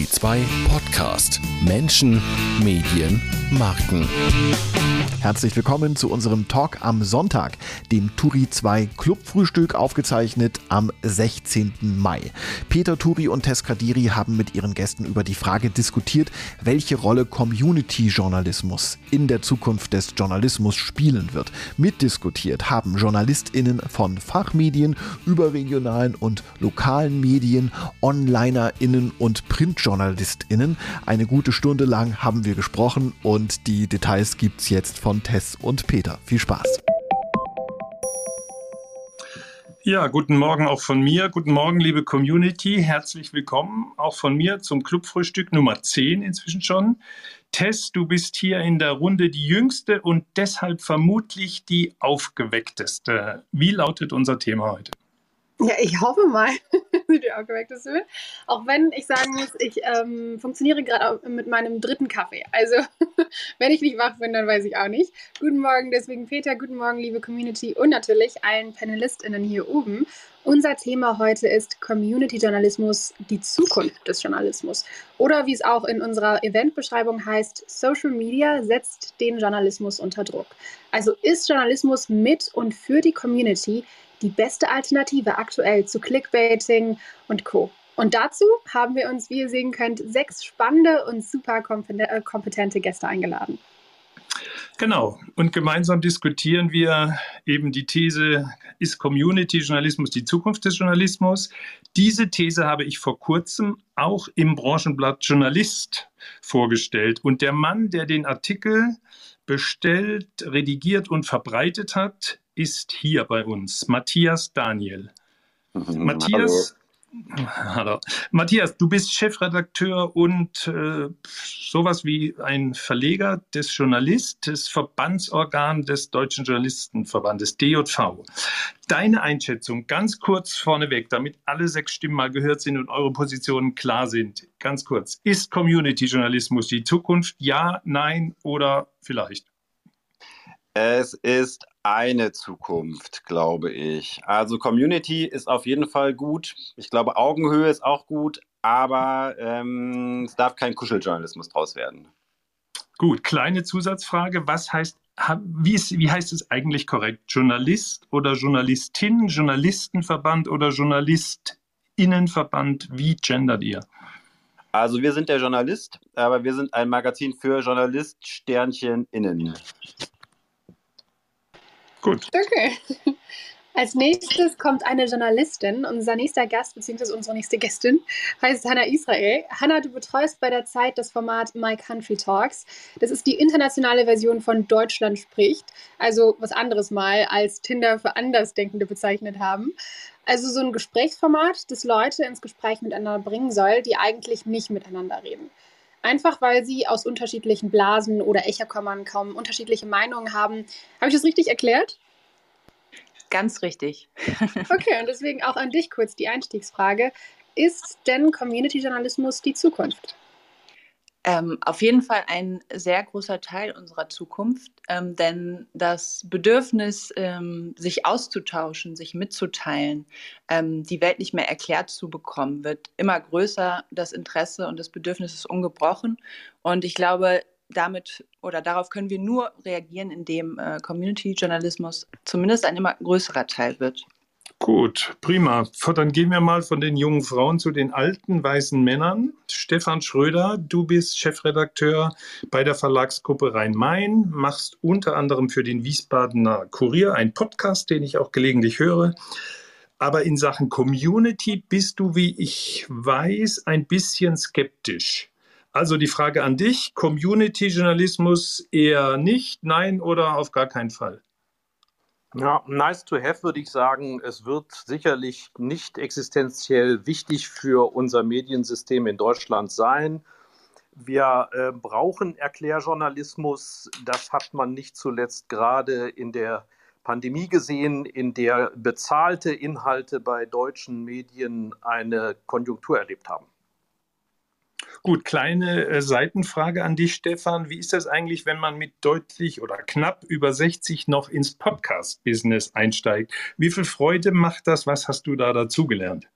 Turi 2 Podcast. Menschen, Medien, Marken. Herzlich willkommen zu unserem Talk am Sonntag, dem Turi 2 Clubfrühstück, aufgezeichnet am 16. Mai. Peter Turi und Tess Kadiri haben mit ihren Gästen über die Frage diskutiert, welche Rolle Community-Journalismus in der Zukunft des Journalismus spielen wird. Mitdiskutiert haben JournalistInnen von Fachmedien, überregionalen und lokalen Medien, OnlinerInnen und PrintjournalistInnen. Eine gute Stunde lang haben wir gesprochen und die Details gibt's jetzt von Tess und Peter. Viel Spaß. Ja, guten Morgen auch von mir. Guten Morgen, liebe Community. Herzlich willkommen auch von mir zum Clubfrühstück Nummer 10 inzwischen schon. Tess, du bist hier in der Runde die jüngste und deshalb vermutlich die aufgeweckteste. Wie lautet unser Thema heute? Ja, ich hoffe mal, dass du aufgeweckt bist. Auch wenn ich sagen muss, ich ähm, funktioniere gerade mit meinem dritten Kaffee. Also, wenn ich nicht wach bin, dann weiß ich auch nicht. Guten Morgen, deswegen Peter, guten Morgen, liebe Community und natürlich allen PanelistInnen hier oben. Unser Thema heute ist Community-Journalismus, die Zukunft des Journalismus. Oder wie es auch in unserer Eventbeschreibung heißt, Social Media setzt den Journalismus unter Druck. Also ist Journalismus mit und für die Community die beste Alternative aktuell zu Clickbaiting und Co. Und dazu haben wir uns, wie ihr sehen könnt, sechs spannende und super äh, kompetente Gäste eingeladen. Genau. Und gemeinsam diskutieren wir eben die These, ist Community-Journalismus die Zukunft des Journalismus? Diese These habe ich vor kurzem auch im Branchenblatt Journalist vorgestellt. Und der Mann, der den Artikel bestellt, redigiert und verbreitet hat, ist hier bei uns Matthias Daniel. Mhm, Matthias, hallo. Matthias, du bist Chefredakteur und äh, sowas wie ein Verleger des Journalist, des Verbandsorgan des Deutschen Journalistenverbandes, DJV. Deine Einschätzung ganz kurz vorneweg, damit alle sechs Stimmen mal gehört sind und eure Positionen klar sind. Ganz kurz. Ist Community-Journalismus die Zukunft? Ja, nein oder vielleicht? Es ist eine Zukunft, glaube ich. Also Community ist auf jeden Fall gut. Ich glaube, Augenhöhe ist auch gut, aber ähm, es darf kein Kuscheljournalismus draus werden. Gut, kleine Zusatzfrage. Was heißt, wie, ist, wie heißt es eigentlich korrekt? Journalist oder Journalistin, Journalistenverband oder Journalistinnenverband? Wie gendert ihr? Also wir sind der Journalist, aber wir sind ein Magazin für Journalist Sternchen innen. Gut. Okay. Als nächstes kommt eine Journalistin. Unser nächster Gast, beziehungsweise unsere nächste Gästin, heißt Hannah Israel. Hannah, du betreust bei der Zeit das Format My Country Talks. Das ist die internationale Version von Deutschland spricht. Also was anderes mal als Tinder für Andersdenkende bezeichnet haben. Also so ein Gesprächsformat, das Leute ins Gespräch miteinander bringen soll, die eigentlich nicht miteinander reden. Einfach weil sie aus unterschiedlichen Blasen oder Echokammern kommen, unterschiedliche Meinungen haben. Habe ich das richtig erklärt? Ganz richtig. okay, und deswegen auch an dich kurz die Einstiegsfrage. Ist denn Community-Journalismus die Zukunft? Ähm, auf jeden Fall ein sehr großer Teil unserer Zukunft, ähm, denn das Bedürfnis, ähm, sich auszutauschen, sich mitzuteilen, ähm, die Welt nicht mehr erklärt zu bekommen, wird immer größer. Das Interesse und das Bedürfnis ist ungebrochen. Und ich glaube, damit oder darauf können wir nur reagieren, indem äh, Community-Journalismus zumindest ein immer größerer Teil wird. Gut, prima. Dann gehen wir mal von den jungen Frauen zu den alten weißen Männern. Stefan Schröder, du bist Chefredakteur bei der Verlagsgruppe Rhein-Main, machst unter anderem für den Wiesbadener Kurier einen Podcast, den ich auch gelegentlich höre. Aber in Sachen Community bist du, wie ich weiß, ein bisschen skeptisch. Also die Frage an dich, Community-Journalismus eher nicht, nein oder auf gar keinen Fall? Ja, nice to have würde ich sagen. Es wird sicherlich nicht existenziell wichtig für unser Mediensystem in Deutschland sein. Wir äh, brauchen Erklärjournalismus. Das hat man nicht zuletzt gerade in der Pandemie gesehen, in der bezahlte Inhalte bei deutschen Medien eine Konjunktur erlebt haben. Gut, kleine äh, Seitenfrage an dich, Stefan. Wie ist das eigentlich, wenn man mit deutlich oder knapp über 60 noch ins Podcast-Business einsteigt? Wie viel Freude macht das? Was hast du da dazugelernt?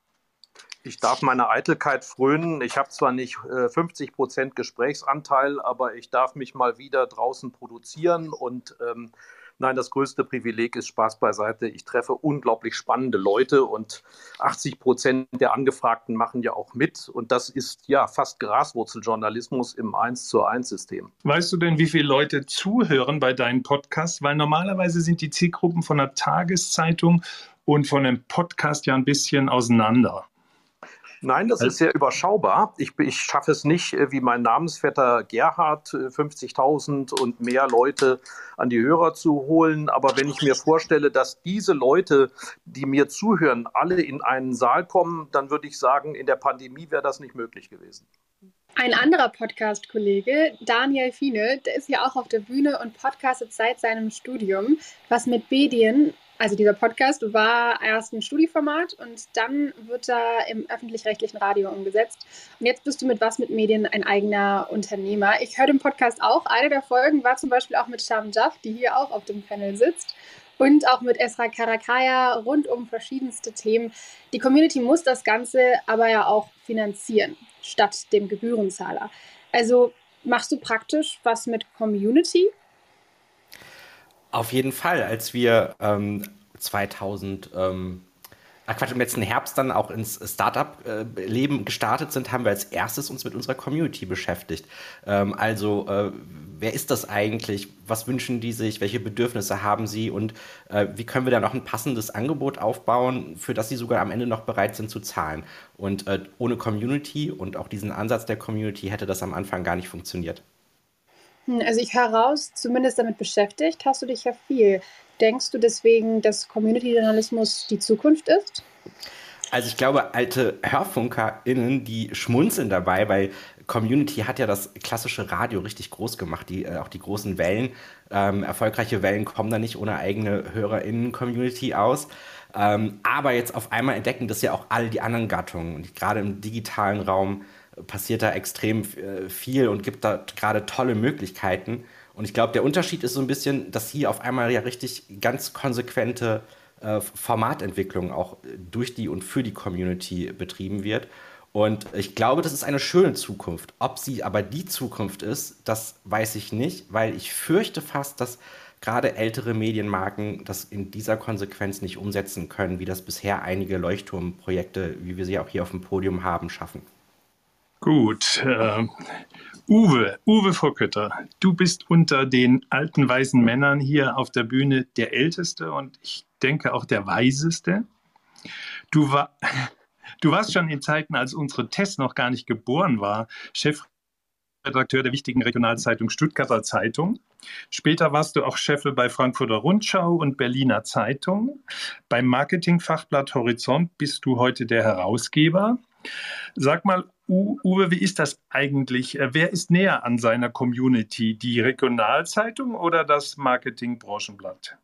Ich darf meiner Eitelkeit frönen. Ich habe zwar nicht äh, 50 Prozent Gesprächsanteil, aber ich darf mich mal wieder draußen produzieren und ähm, Nein, das größte Privileg ist Spaß beiseite. Ich treffe unglaublich spannende Leute und 80 Prozent der Angefragten machen ja auch mit. Und das ist ja fast Graswurzeljournalismus im 1 zu 1 System. Weißt du denn, wie viele Leute zuhören bei deinen Podcasts? Weil normalerweise sind die Zielgruppen von einer Tageszeitung und von einem Podcast ja ein bisschen auseinander. Nein, das ist sehr überschaubar. Ich, ich schaffe es nicht, äh, wie mein Namensvetter Gerhard, 50.000 äh, und mehr Leute an die Hörer zu holen. Aber wenn ich mir vorstelle, dass diese Leute, die mir zuhören, alle in einen Saal kommen, dann würde ich sagen, in der Pandemie wäre das nicht möglich gewesen. Ein anderer Podcast-Kollege, Daniel Fiene, der ist ja auch auf der Bühne und podcastet seit seinem Studium, was mit Medien also dieser Podcast war erst ein Studieformat und dann wird er im öffentlich-rechtlichen Radio umgesetzt. Und jetzt bist du mit Was mit Medien ein eigener Unternehmer. Ich höre den Podcast auch. Eine der Folgen war zum Beispiel auch mit Sham Jaff, die hier auch auf dem Panel sitzt. Und auch mit Esra Karakaya rund um verschiedenste Themen. Die Community muss das Ganze aber ja auch finanzieren, statt dem Gebührenzahler. Also machst du praktisch was mit Community auf jeden Fall, als wir ähm, 2000, ähm, ach Quatsch, im letzten Herbst dann auch ins Startup-Leben äh, gestartet sind, haben wir als erstes uns mit unserer Community beschäftigt. Ähm, also, äh, wer ist das eigentlich? Was wünschen die sich? Welche Bedürfnisse haben sie? Und äh, wie können wir da noch ein passendes Angebot aufbauen, für das sie sogar am Ende noch bereit sind zu zahlen? Und äh, ohne Community und auch diesen Ansatz der Community hätte das am Anfang gar nicht funktioniert. Hm, also ich höre raus, zumindest damit beschäftigt hast du dich ja viel. Denkst du deswegen, dass Community-Journalismus die Zukunft ist? Also ich glaube, alte HörfunkerInnen, die schmunzeln dabei, weil Community hat ja das klassische Radio richtig groß gemacht, die, äh, auch die großen Wellen. Ähm, erfolgreiche Wellen kommen da nicht ohne eigene HörerInnen-Community aus. Ähm, aber jetzt auf einmal entdecken das ja auch all die anderen Gattungen. Und gerade im digitalen Raum passiert da extrem äh, viel und gibt da gerade tolle Möglichkeiten. Und ich glaube, der Unterschied ist so ein bisschen, dass hier auf einmal ja richtig ganz konsequente äh, Formatentwicklung auch durch die und für die Community betrieben wird. Und ich glaube, das ist eine schöne Zukunft. Ob sie aber die Zukunft ist, das weiß ich nicht, weil ich fürchte fast, dass gerade ältere Medienmarken das in dieser Konsequenz nicht umsetzen können, wie das bisher einige Leuchtturmprojekte, wie wir sie auch hier auf dem Podium haben, schaffen. Gut. Äh, Uwe, Uwe Vorkötter, du bist unter den alten weißen Männern hier auf der Bühne der Älteste und ich denke auch der Weiseste. Du, war, du warst schon in Zeiten, als unsere Tess noch gar nicht geboren war, Chefredakteur der wichtigen Regionalzeitung Stuttgarter Zeitung. Später warst du auch Chef bei Frankfurter Rundschau und Berliner Zeitung. Beim Marketingfachblatt Horizont bist du heute der Herausgeber. Sag mal, Uwe, wie ist das eigentlich? Äh, wer ist näher an seiner Community? Die Regionalzeitung oder das Marketingbranchenblatt?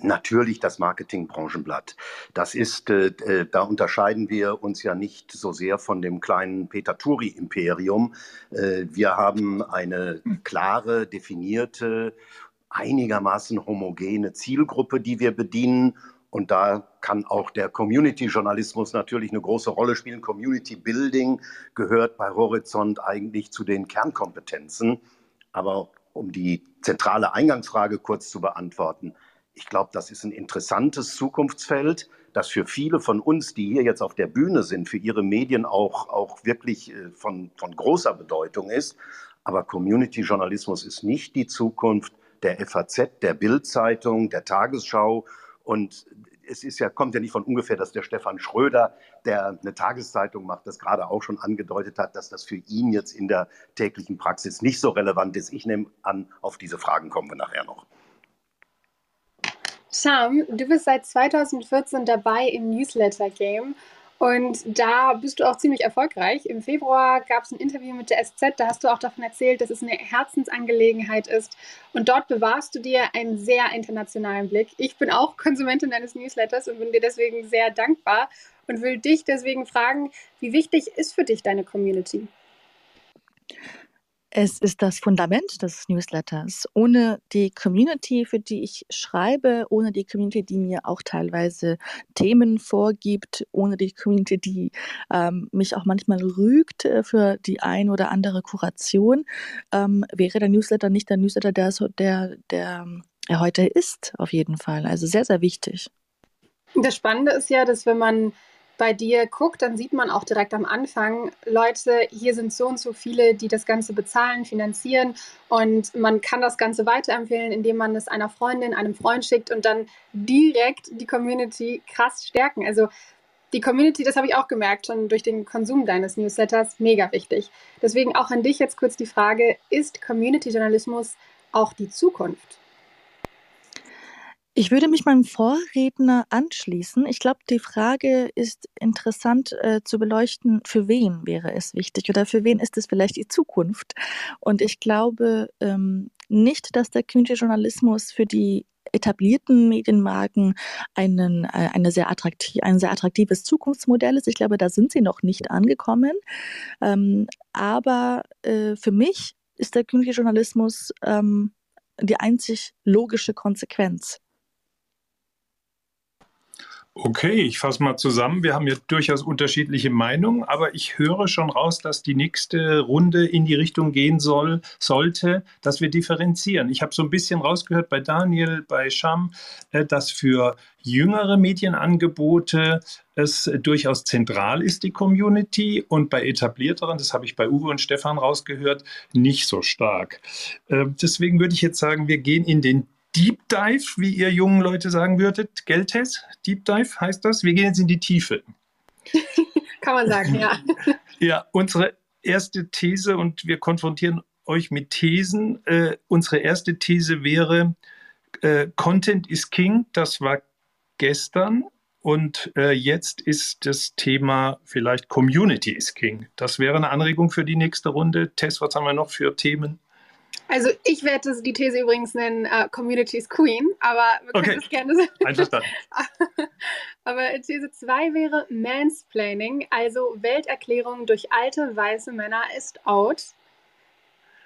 Natürlich das Marketingbranchenblatt. Das ist, äh, äh, da unterscheiden wir uns ja nicht so sehr von dem kleinen Peter Turi-Imperium. Äh, wir haben eine klare, definierte, einigermaßen homogene Zielgruppe, die wir bedienen und da kann auch der Community-Journalismus natürlich eine große Rolle spielen. Community Building gehört bei Horizont eigentlich zu den Kernkompetenzen. Aber um die zentrale Eingangsfrage kurz zu beantworten, ich glaube, das ist ein interessantes Zukunftsfeld, das für viele von uns, die hier jetzt auf der Bühne sind, für ihre Medien auch, auch wirklich äh, von, von großer Bedeutung ist. Aber Community-Journalismus ist nicht die Zukunft der FAZ, der Bild-Zeitung, der Tagesschau und es ist ja, kommt ja nicht von ungefähr, dass der Stefan Schröder, der eine Tageszeitung macht, das gerade auch schon angedeutet hat, dass das für ihn jetzt in der täglichen Praxis nicht so relevant ist. Ich nehme an, auf diese Fragen kommen wir nachher noch. Sham, du bist seit 2014 dabei im Newsletter-Game und da bist du auch ziemlich erfolgreich. Im Februar gab es ein Interview mit der SZ, da hast du auch davon erzählt, dass es eine Herzensangelegenheit ist. Und dort bewahrst du dir einen sehr internationalen Blick. Ich bin auch Konsumentin deines Newsletters und bin dir deswegen sehr dankbar und will dich deswegen fragen, wie wichtig ist für dich deine Community? Es ist das Fundament des Newsletters. Ohne die Community, für die ich schreibe, ohne die Community, die mir auch teilweise Themen vorgibt, ohne die Community, die ähm, mich auch manchmal rügt äh, für die ein oder andere Kuration, ähm, wäre der Newsletter nicht der Newsletter, der, der, der er heute ist, auf jeden Fall. Also sehr, sehr wichtig. Das Spannende ist ja, dass wenn man bei dir guckt, dann sieht man auch direkt am Anfang, Leute, hier sind so und so viele, die das Ganze bezahlen, finanzieren und man kann das Ganze weiterempfehlen, indem man es einer Freundin, einem Freund schickt und dann direkt die Community krass stärken. Also die Community, das habe ich auch gemerkt, schon durch den Konsum deines Newsletters, mega wichtig. Deswegen auch an dich jetzt kurz die Frage, ist Community-Journalismus auch die Zukunft? Ich würde mich meinem Vorredner anschließen. Ich glaube, die Frage ist interessant äh, zu beleuchten, für wen wäre es wichtig oder für wen ist es vielleicht die Zukunft. Und ich glaube ähm, nicht, dass der Community-Journalismus für die etablierten Medienmarken einen, äh, eine sehr ein sehr attraktives Zukunftsmodell ist. Ich glaube, da sind sie noch nicht angekommen. Ähm, aber äh, für mich ist der Community-Journalismus ähm, die einzig logische Konsequenz Okay, ich fasse mal zusammen. Wir haben ja durchaus unterschiedliche Meinungen, aber ich höre schon raus, dass die nächste Runde in die Richtung gehen soll, sollte, dass wir differenzieren. Ich habe so ein bisschen rausgehört bei Daniel, bei Sham, äh, dass für jüngere Medienangebote es durchaus zentral ist, die Community, und bei etablierteren, das habe ich bei Uwe und Stefan rausgehört, nicht so stark. Äh, deswegen würde ich jetzt sagen, wir gehen in den Deep Dive, wie ihr jungen Leute sagen würdet. Geltes, Deep Dive heißt das. Wir gehen jetzt in die Tiefe. Kann man sagen, ja. ja, unsere erste These und wir konfrontieren euch mit Thesen. Äh, unsere erste These wäre, äh, Content is King. Das war gestern. Und äh, jetzt ist das Thema vielleicht Community is King. Das wäre eine Anregung für die nächste Runde. Tess, was haben wir noch für Themen? Also ich werde die These übrigens nennen, uh, Community is Queen, aber wir können okay. das gerne sagen. Einverstanden. aber These 2 wäre Mansplaining, also Welterklärung durch alte weiße Männer ist out.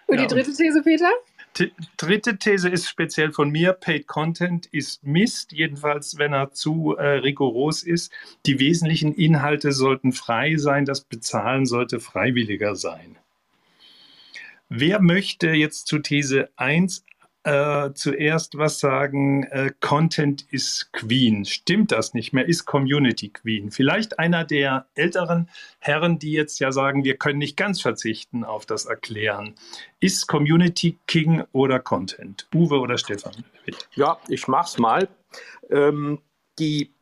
Und ja, die dritte These, Peter? Die dritte These ist speziell von mir, Paid Content ist Mist, jedenfalls wenn er zu äh, rigoros ist. Die wesentlichen Inhalte sollten frei sein, das Bezahlen sollte freiwilliger sein. Wer möchte jetzt zu These 1 äh, zuerst was sagen? Äh, Content ist Queen. Stimmt das nicht mehr? Ist Community Queen? Vielleicht einer der älteren Herren, die jetzt ja sagen, wir können nicht ganz verzichten auf das Erklären. Ist Community King oder Content? Uwe oder Stefan? Ja, ich mach's mal. Ähm, die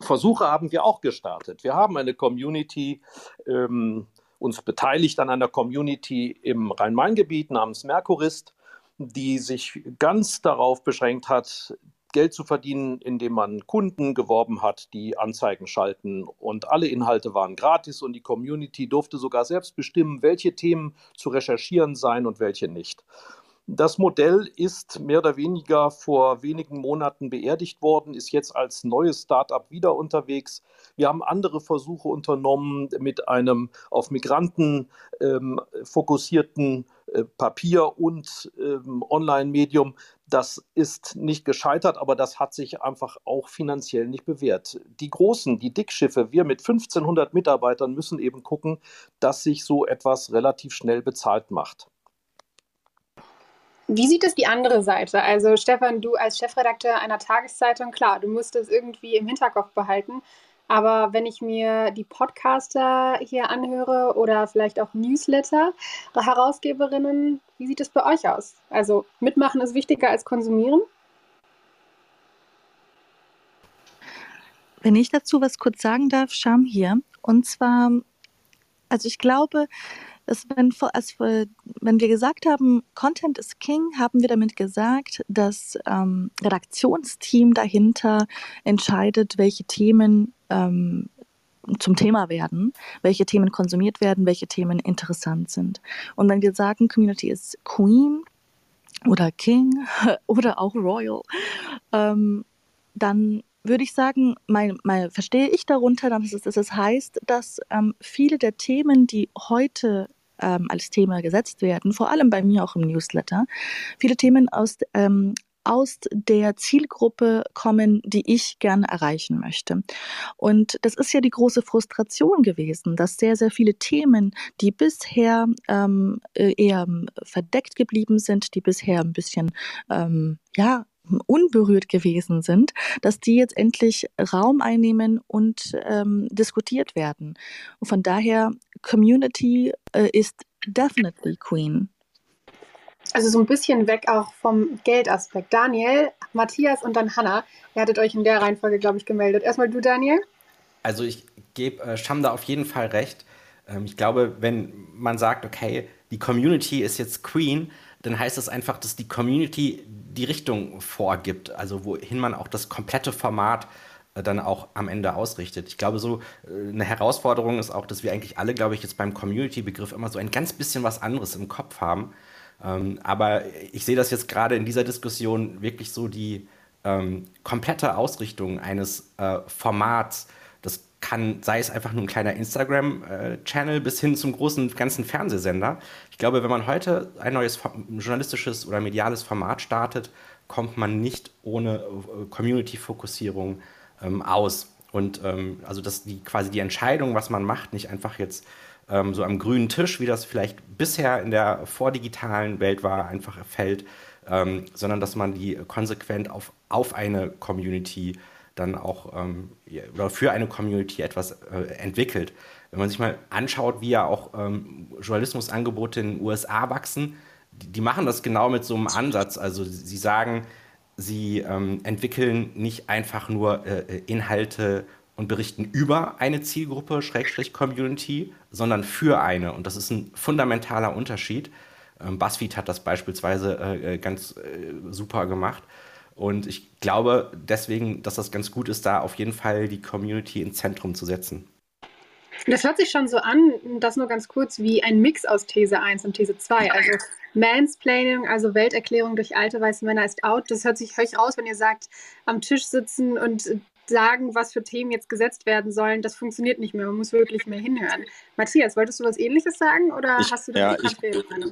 Versuche haben wir auch gestartet. Wir haben eine Community. Ähm, uns beteiligt an einer Community im Rhein-Main-Gebiet namens Merkurist, die sich ganz darauf beschränkt hat, Geld zu verdienen, indem man Kunden geworben hat, die Anzeigen schalten. Und alle Inhalte waren gratis und die Community durfte sogar selbst bestimmen, welche Themen zu recherchieren seien und welche nicht. Das Modell ist mehr oder weniger vor wenigen Monaten beerdigt worden, ist jetzt als neues Startup wieder unterwegs. Wir haben andere Versuche unternommen mit einem auf Migranten ähm, fokussierten äh, Papier- und ähm, Online-Medium. Das ist nicht gescheitert, aber das hat sich einfach auch finanziell nicht bewährt. Die großen, die Dickschiffe, wir mit 1500 Mitarbeitern müssen eben gucken, dass sich so etwas relativ schnell bezahlt macht. Wie sieht es die andere Seite? Also Stefan, du als Chefredakteur einer Tageszeitung, klar, du musst es irgendwie im Hinterkopf behalten. Aber wenn ich mir die Podcaster hier anhöre oder vielleicht auch Newsletter, Herausgeberinnen, wie sieht es bei euch aus? Also mitmachen ist wichtiger als konsumieren? Wenn ich dazu was kurz sagen darf, Scham hier. Und zwar, also ich glaube, dass wenn, als, wenn wir gesagt haben, Content is King, haben wir damit gesagt, das ähm, Redaktionsteam dahinter entscheidet, welche Themen ähm, zum Thema werden, welche Themen konsumiert werden, welche Themen interessant sind. Und wenn wir sagen, Community ist Queen oder King oder auch Royal, ähm, dann würde ich sagen, mein, mein, verstehe ich darunter, dass es, dass es heißt, dass ähm, viele der Themen, die heute ähm, als Thema gesetzt werden, vor allem bei mir auch im Newsletter, viele Themen aus ähm, aus der Zielgruppe kommen, die ich gerne erreichen möchte. Und das ist ja die große Frustration gewesen, dass sehr, sehr viele Themen, die bisher ähm, äh, eher verdeckt geblieben sind, die bisher ein bisschen, ähm, ja, unberührt gewesen sind, dass die jetzt endlich Raum einnehmen und ähm, diskutiert werden. Und von daher, Community äh, ist definitely Queen. Also so ein bisschen weg auch vom Geldaspekt. Daniel, Matthias und dann Hanna. Ihr hattet euch in der Reihenfolge, glaube ich, gemeldet. Erstmal du, Daniel. Also ich gebe äh, Scham da auf jeden Fall recht. Ähm, ich glaube, wenn man sagt, okay, die Community ist jetzt Queen, dann heißt das einfach, dass die Community die Richtung vorgibt, also wohin man auch das komplette Format äh, dann auch am Ende ausrichtet. Ich glaube, so äh, eine Herausforderung ist auch, dass wir eigentlich alle, glaube ich, jetzt beim Community-Begriff immer so ein ganz bisschen was anderes im Kopf haben. Ähm, aber ich sehe das jetzt gerade in dieser Diskussion wirklich so die ähm, komplette Ausrichtung eines äh, Formats. Das kann, sei es einfach nur ein kleiner Instagram-Channel bis hin zum großen ganzen Fernsehsender. Ich glaube, wenn man heute ein neues journalistisches oder mediales Format startet, kommt man nicht ohne äh, Community-Fokussierung ähm, aus. Und ähm, also dass die quasi die Entscheidung, was man macht, nicht einfach jetzt ähm, so am grünen Tisch, wie das vielleicht bisher in der vordigitalen Welt war, einfach fällt, ähm, sondern dass man die konsequent auf, auf eine Community dann auch ähm, oder für eine Community etwas äh, entwickelt. Wenn man sich mal anschaut, wie ja auch ähm, Journalismusangebote in den USA wachsen, die, die, machen das genau mit so einem Ansatz. Also sie sagen, sie ähm, entwickeln nicht einfach nur äh, Inhalte und berichten über eine Zielgruppe, Schrägstrich Community, sondern für eine. Und das ist ein fundamentaler Unterschied. Ähm, BuzzFeed hat das beispielsweise äh, äh, ganz äh, super gemacht. Und ich glaube deswegen, dass das ganz gut ist, da auf jeden Fall die Community ins Zentrum zu setzen. Das hört sich schon so an, das nur ganz kurz, wie ein Mix aus These 1 und These 2. Also Mansplaining, also Welterklärung durch alte weiße Männer ist out. Das hört sich höch raus, wenn ihr sagt, am Tisch sitzen und sagen, was für Themen jetzt gesetzt werden sollen, das funktioniert nicht mehr. Man muss wirklich mehr hinhören. Matthias, wolltest du was Ähnliches sagen oder ich, hast du da ja, ich,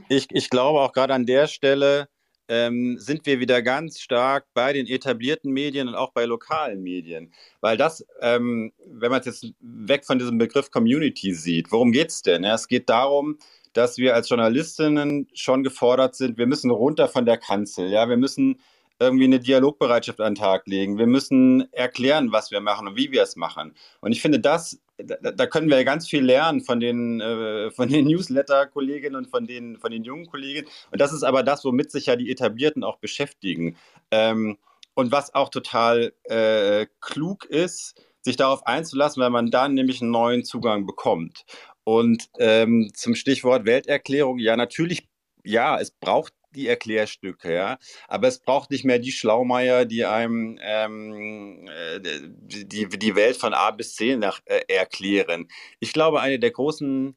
ich, ich glaube auch gerade an der Stelle ähm, sind wir wieder ganz stark bei den etablierten Medien und auch bei lokalen Medien. Weil das, ähm, wenn man es jetzt weg von diesem Begriff Community sieht, worum geht es denn? Ja, es geht darum, dass wir als Journalistinnen schon gefordert sind, wir müssen runter von der Kanzel. Ja, wir müssen irgendwie eine Dialogbereitschaft an den Tag legen. Wir müssen erklären, was wir machen und wie wir es machen. Und ich finde, das, da, da können wir ganz viel lernen von den, äh, den Newsletter-Kolleginnen und von den, von den jungen Kolleginnen. Und das ist aber das, womit sich ja die Etablierten auch beschäftigen. Ähm, und was auch total äh, klug ist, sich darauf einzulassen, weil man dann nämlich einen neuen Zugang bekommt. Und ähm, zum Stichwort Welterklärung, ja, natürlich, ja, es braucht die Erklärstücke, ja. Aber es braucht nicht mehr die Schlaumeier, die einem ähm, äh, die, die Welt von A bis C nach, äh, erklären. Ich glaube, eine der großen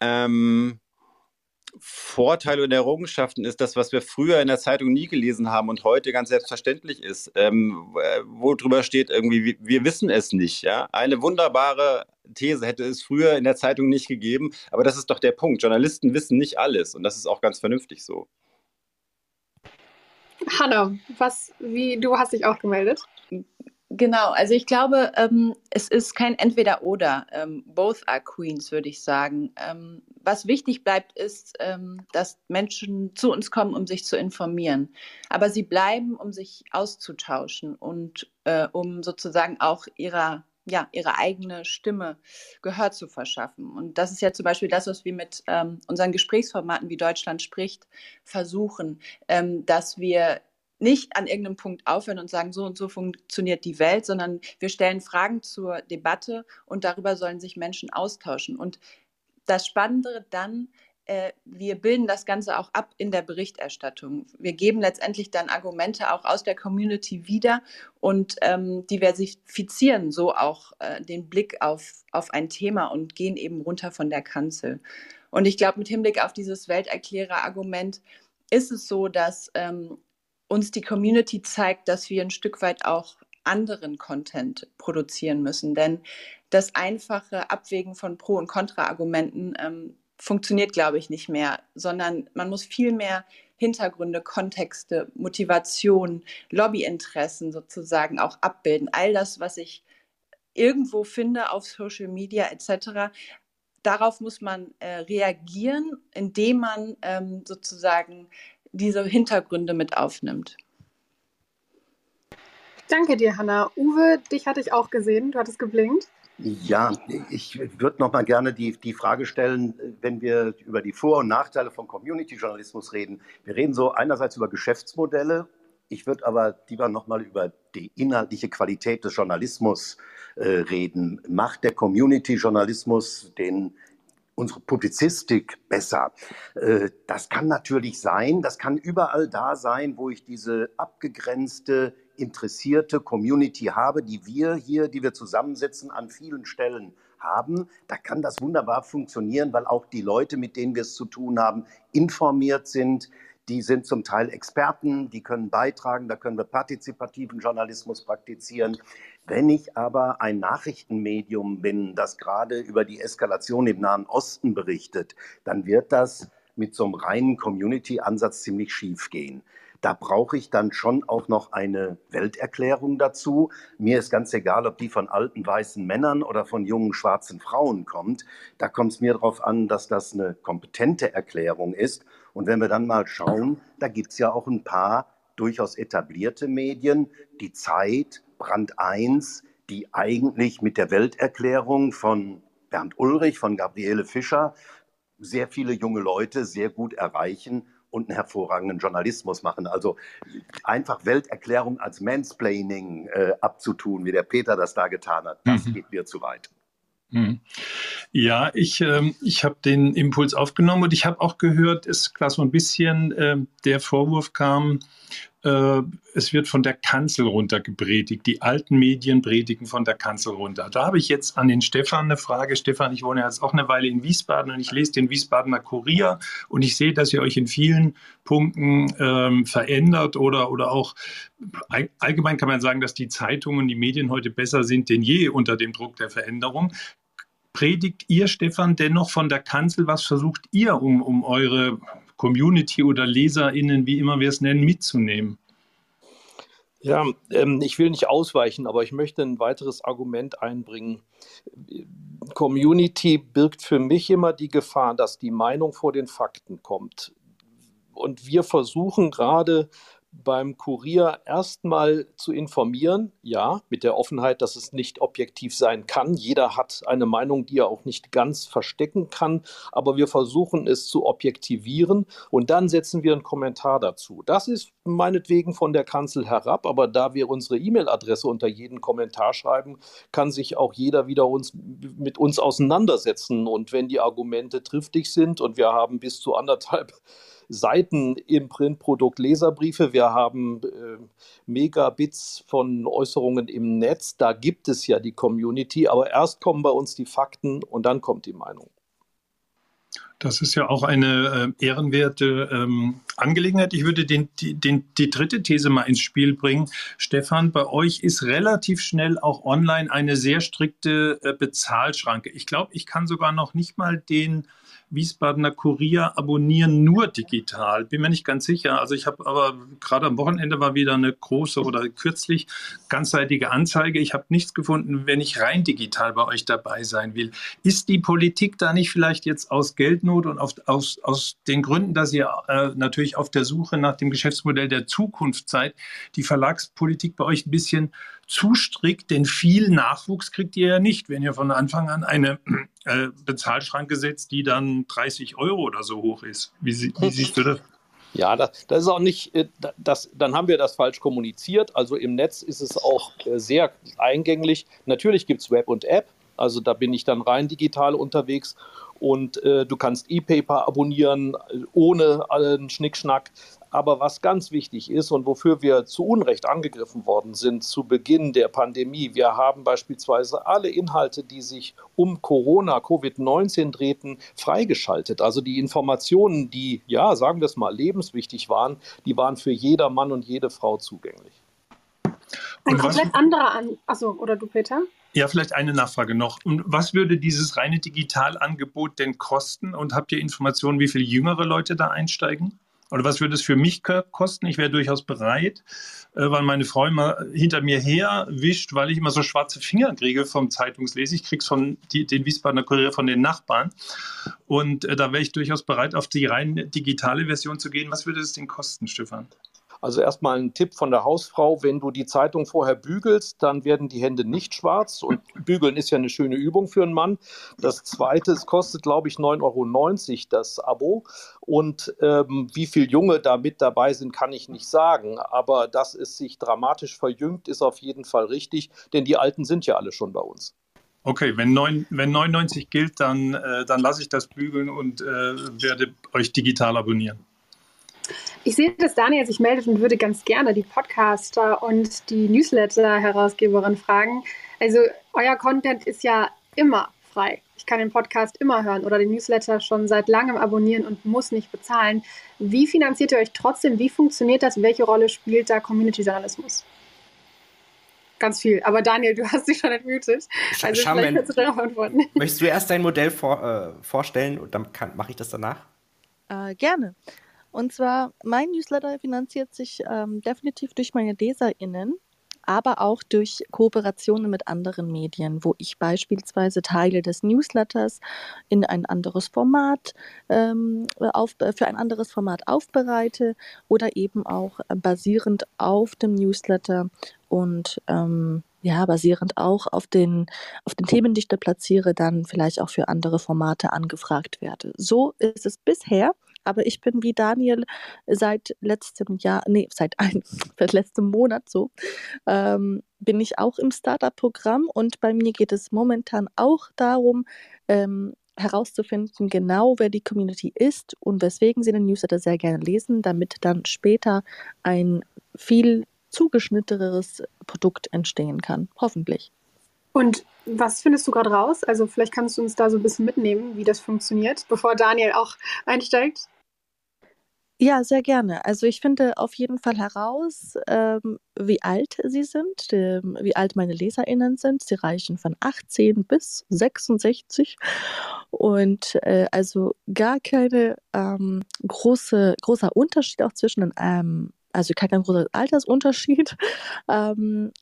ähm, Vorteile und Errungenschaften ist das, was wir früher in der Zeitung nie gelesen haben und heute ganz selbstverständlich ist, ähm, wo drüber steht irgendwie, wir wissen es nicht. Ja? Eine wunderbare These hätte es früher in der Zeitung nicht gegeben, aber das ist doch der Punkt. Journalisten wissen nicht alles und das ist auch ganz vernünftig so. Hanna, was, wie, du hast dich auch gemeldet. Genau, also ich glaube, ähm, es ist kein Entweder-Oder. Ähm, both are Queens, würde ich sagen. Ähm, was wichtig bleibt, ist, ähm, dass Menschen zu uns kommen, um sich zu informieren. Aber sie bleiben, um sich auszutauschen und äh, um sozusagen auch ihrer ja, ihre eigene Stimme Gehör zu verschaffen. Und das ist ja zum Beispiel das, was wir mit ähm, unseren Gesprächsformaten wie Deutschland spricht versuchen, ähm, dass wir nicht an irgendeinem Punkt aufhören und sagen, so und so funktioniert die Welt, sondern wir stellen Fragen zur Debatte und darüber sollen sich Menschen austauschen. Und das Spannende dann äh, wir bilden das Ganze auch ab in der Berichterstattung. Wir geben letztendlich dann Argumente auch aus der Community wieder und ähm, diversifizieren so auch äh, den Blick auf, auf ein Thema und gehen eben runter von der Kanzel. Und ich glaube, mit Hinblick auf dieses Welterklärer-Argument ist es so, dass ähm, uns die Community zeigt, dass wir ein Stück weit auch anderen Content produzieren müssen. Denn das einfache Abwägen von Pro- und Kontra-Argumenten ähm, funktioniert, glaube ich, nicht mehr, sondern man muss viel mehr Hintergründe, Kontexte, Motivation, Lobbyinteressen sozusagen auch abbilden. All das, was ich irgendwo finde auf Social Media etc., darauf muss man äh, reagieren, indem man ähm, sozusagen diese Hintergründe mit aufnimmt. Danke dir, Hanna. Uwe, dich hatte ich auch gesehen. Du hattest geblinkt. Ja, ich würde noch mal gerne die, die Frage stellen, wenn wir über die Vor- und Nachteile von Community-Journalismus reden. Wir reden so einerseits über Geschäftsmodelle. Ich würde aber lieber noch mal über die inhaltliche Qualität des Journalismus äh, reden. Macht der Community-Journalismus den unsere Publizistik besser. Äh, das kann natürlich sein, das kann überall da sein, wo ich diese abgegrenzte interessierte Community habe, die wir hier, die wir zusammensetzen, an vielen Stellen haben, da kann das wunderbar funktionieren, weil auch die Leute, mit denen wir es zu tun haben, informiert sind. Die sind zum Teil Experten, die können beitragen, da können wir partizipativen Journalismus praktizieren. Wenn ich aber ein Nachrichtenmedium bin, das gerade über die Eskalation im Nahen Osten berichtet, dann wird das mit so einem reinen Community-Ansatz ziemlich schief gehen. Da brauche ich dann schon auch noch eine Welterklärung dazu. Mir ist ganz egal, ob die von alten weißen Männern oder von jungen schwarzen Frauen kommt. Da kommt es mir darauf an, dass das eine kompetente Erklärung ist. Und wenn wir dann mal schauen, da gibt es ja auch ein paar durchaus etablierte Medien, die Zeit, Brand 1, die eigentlich mit der Welterklärung von Bernd Ulrich, von Gabriele Fischer sehr viele junge Leute sehr gut erreichen und einen hervorragenden Journalismus machen. Also einfach Welterklärung als Mansplaining äh, abzutun, wie der Peter das da getan hat, das mhm. geht mir zu weit. Mhm. Ja, ich, ähm, ich habe den Impuls aufgenommen und ich habe auch gehört, es klar so ein bisschen äh, der Vorwurf kam, äh, es wird von der Kanzel runter gepredigt. Die alten Medien predigen von der Kanzel runter. Da habe ich jetzt an den Stefan eine Frage. Stefan, ich wohne jetzt auch eine Weile in Wiesbaden und ich lese den Wiesbadener Kurier und ich sehe, dass ihr euch in vielen Punkten ähm, verändert oder, oder auch allgemein kann man sagen, dass die Zeitungen, die Medien heute besser sind denn je unter dem Druck der Veränderung. Predigt ihr, Stefan, dennoch von der Kanzel? Was versucht ihr, um, um eure Community oder LeserInnen, wie immer wir es nennen, mitzunehmen? Ja, ähm, ich will nicht ausweichen, aber ich möchte ein weiteres Argument einbringen. Community birgt für mich immer die Gefahr, dass die Meinung vor den Fakten kommt. Und wir versuchen gerade beim Kurier erstmal zu informieren, ja, mit der Offenheit, dass es nicht objektiv sein kann. Jeder hat eine Meinung, die er auch nicht ganz verstecken kann, aber wir versuchen es zu objektivieren. Und dann setzen wir einen Kommentar dazu. Das ist meinetwegen von der Kanzel herab, aber da wir unsere E-Mail-Adresse unter jeden Kommentar schreiben, kann sich auch jeder wieder uns, mit uns auseinandersetzen. Und wenn die Argumente triftig sind und wir haben bis zu anderthalb Seiten im Printprodukt Leserbriefe. Wir haben äh, Megabits von Äußerungen im Netz. Da gibt es ja die Community, aber erst kommen bei uns die Fakten und dann kommt die Meinung. Das ist ja auch eine äh, ehrenwerte ähm, Angelegenheit. Ich würde den, die, den, die dritte These mal ins Spiel bringen. Stefan, bei euch ist relativ schnell auch online eine sehr strikte äh, Bezahlschranke. Ich glaube, ich kann sogar noch nicht mal den Wiesbadener Kurier abonnieren nur digital. Bin mir nicht ganz sicher. Also ich habe aber gerade am Wochenende war wieder eine große oder kürzlich ganzseitige Anzeige. Ich habe nichts gefunden, wenn ich rein digital bei euch dabei sein will. Ist die Politik da nicht vielleicht jetzt aus Geldnot und auf, aus, aus den Gründen, dass ihr äh, natürlich auf der Suche nach dem Geschäftsmodell der Zukunft seid, die Verlagspolitik bei euch ein bisschen zu strikt, denn viel Nachwuchs kriegt ihr ja nicht, wenn ihr von Anfang an eine äh, Bezahlschranke setzt, die dann 30 Euro oder so hoch ist. Wie, wie siehst du das? Ja, das, das, ist auch nicht, äh, das, dann haben wir das falsch kommuniziert. Also im Netz ist es auch äh, sehr eingänglich. Natürlich gibt es Web und App, also da bin ich dann rein digital unterwegs und äh, du kannst E-Paper abonnieren äh, ohne allen Schnickschnack. Aber was ganz wichtig ist und wofür wir zu Unrecht angegriffen worden sind zu Beginn der Pandemie, wir haben beispielsweise alle Inhalte, die sich um Corona, Covid-19 drehten, freigeschaltet. Also die Informationen, die, ja, sagen wir es mal, lebenswichtig waren, die waren für jeder Mann und jede Frau zugänglich. Ein komplett anderer an. Achso, oder du, Peter? Ja, vielleicht eine Nachfrage noch. Und was würde dieses reine Digitalangebot denn kosten? Und habt ihr Informationen, wie viele jüngere Leute da einsteigen? Oder was würde es für mich kosten? Ich wäre durchaus bereit, äh, weil meine Frau immer hinter mir her wischt, weil ich immer so schwarze Finger kriege vom Zeitungslesen. Ich kriege es von die, den Wiesbadener Kurier von den Nachbarn. Und äh, da wäre ich durchaus bereit, auf die rein digitale Version zu gehen. Was würde es denn kosten, Stefan? Also erstmal ein Tipp von der Hausfrau, wenn du die Zeitung vorher bügelst, dann werden die Hände nicht schwarz und bügeln ist ja eine schöne Übung für einen Mann. Das zweite, es kostet glaube ich 9,90 Euro das Abo und ähm, wie viele Junge da mit dabei sind, kann ich nicht sagen, aber dass es sich dramatisch verjüngt, ist auf jeden Fall richtig, denn die Alten sind ja alle schon bei uns. Okay, wenn, 9, wenn 99 gilt, dann, äh, dann lasse ich das bügeln und äh, werde euch digital abonnieren. Ich sehe, dass Daniel sich meldet und würde ganz gerne die Podcaster und die Newsletter-Herausgeberin fragen. Also euer Content ist ja immer frei. Ich kann den Podcast immer hören oder den Newsletter schon seit langem abonnieren und muss nicht bezahlen. Wie finanziert ihr euch trotzdem? Wie funktioniert das? Welche Rolle spielt da Community-Journalismus? Ganz viel. Aber Daniel, du hast dich schon entmutet. Also Schau, vielleicht kannst du darauf antworten. Möchtest du erst dein Modell vor, äh, vorstellen und dann mache ich das danach? Äh, gerne. Und zwar, mein Newsletter finanziert sich ähm, definitiv durch meine LeserInnen, aber auch durch Kooperationen mit anderen Medien, wo ich beispielsweise Teile des Newsletters in ein anderes Format ähm, auf, für ein anderes Format aufbereite oder eben auch basierend auf dem Newsletter und ähm, ja, basierend auch auf den, auf den Themen, die ich da platziere, dann vielleicht auch für andere Formate angefragt werde. So ist es bisher. Aber ich bin wie Daniel seit letztem Jahr, nee, seit, ein, seit letztem Monat so, ähm, bin ich auch im Startup-Programm und bei mir geht es momentan auch darum, ähm, herauszufinden, genau wer die Community ist und weswegen sie den Newsletter sehr gerne lesen, damit dann später ein viel zugeschnitteneres Produkt entstehen kann. Hoffentlich. Und was findest du gerade raus? Also vielleicht kannst du uns da so ein bisschen mitnehmen, wie das funktioniert, bevor Daniel auch einsteigt. Ja, sehr gerne. Also ich finde auf jeden Fall heraus, ähm, wie alt sie sind, äh, wie alt meine LeserInnen sind. Sie reichen von 18 bis 66 und äh, also gar keine ähm, große, großer Unterschied auch zwischen den, ähm, also kein großer Altersunterschied. Ähm,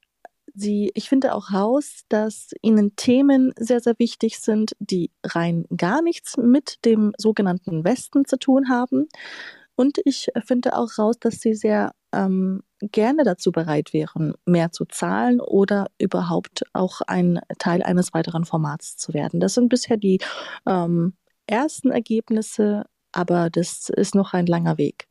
Sie, ich finde auch raus, dass ihnen Themen sehr, sehr wichtig sind, die rein gar nichts mit dem sogenannten Westen zu tun haben. Und ich finde auch raus, dass sie sehr ähm, gerne dazu bereit wären, mehr zu zahlen oder überhaupt auch ein Teil eines weiteren Formats zu werden. Das sind bisher die ähm, ersten Ergebnisse, aber das ist noch ein langer Weg.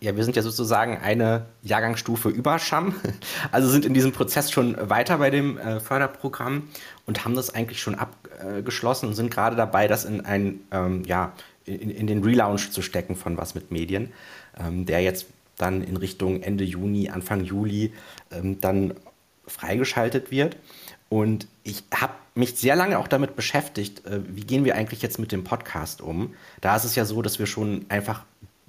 Ja, wir sind ja sozusagen eine Jahrgangsstufe über Scham, also sind in diesem Prozess schon weiter bei dem äh, Förderprogramm und haben das eigentlich schon abgeschlossen und sind gerade dabei, das in ein, ähm, ja, in, in, den Relaunch zu stecken von Was mit Medien, ähm, der jetzt dann in Richtung Ende Juni, Anfang Juli ähm, dann freigeschaltet wird. Und ich habe mich sehr lange auch damit beschäftigt, äh, wie gehen wir eigentlich jetzt mit dem Podcast um. Da ist es ja so, dass wir schon einfach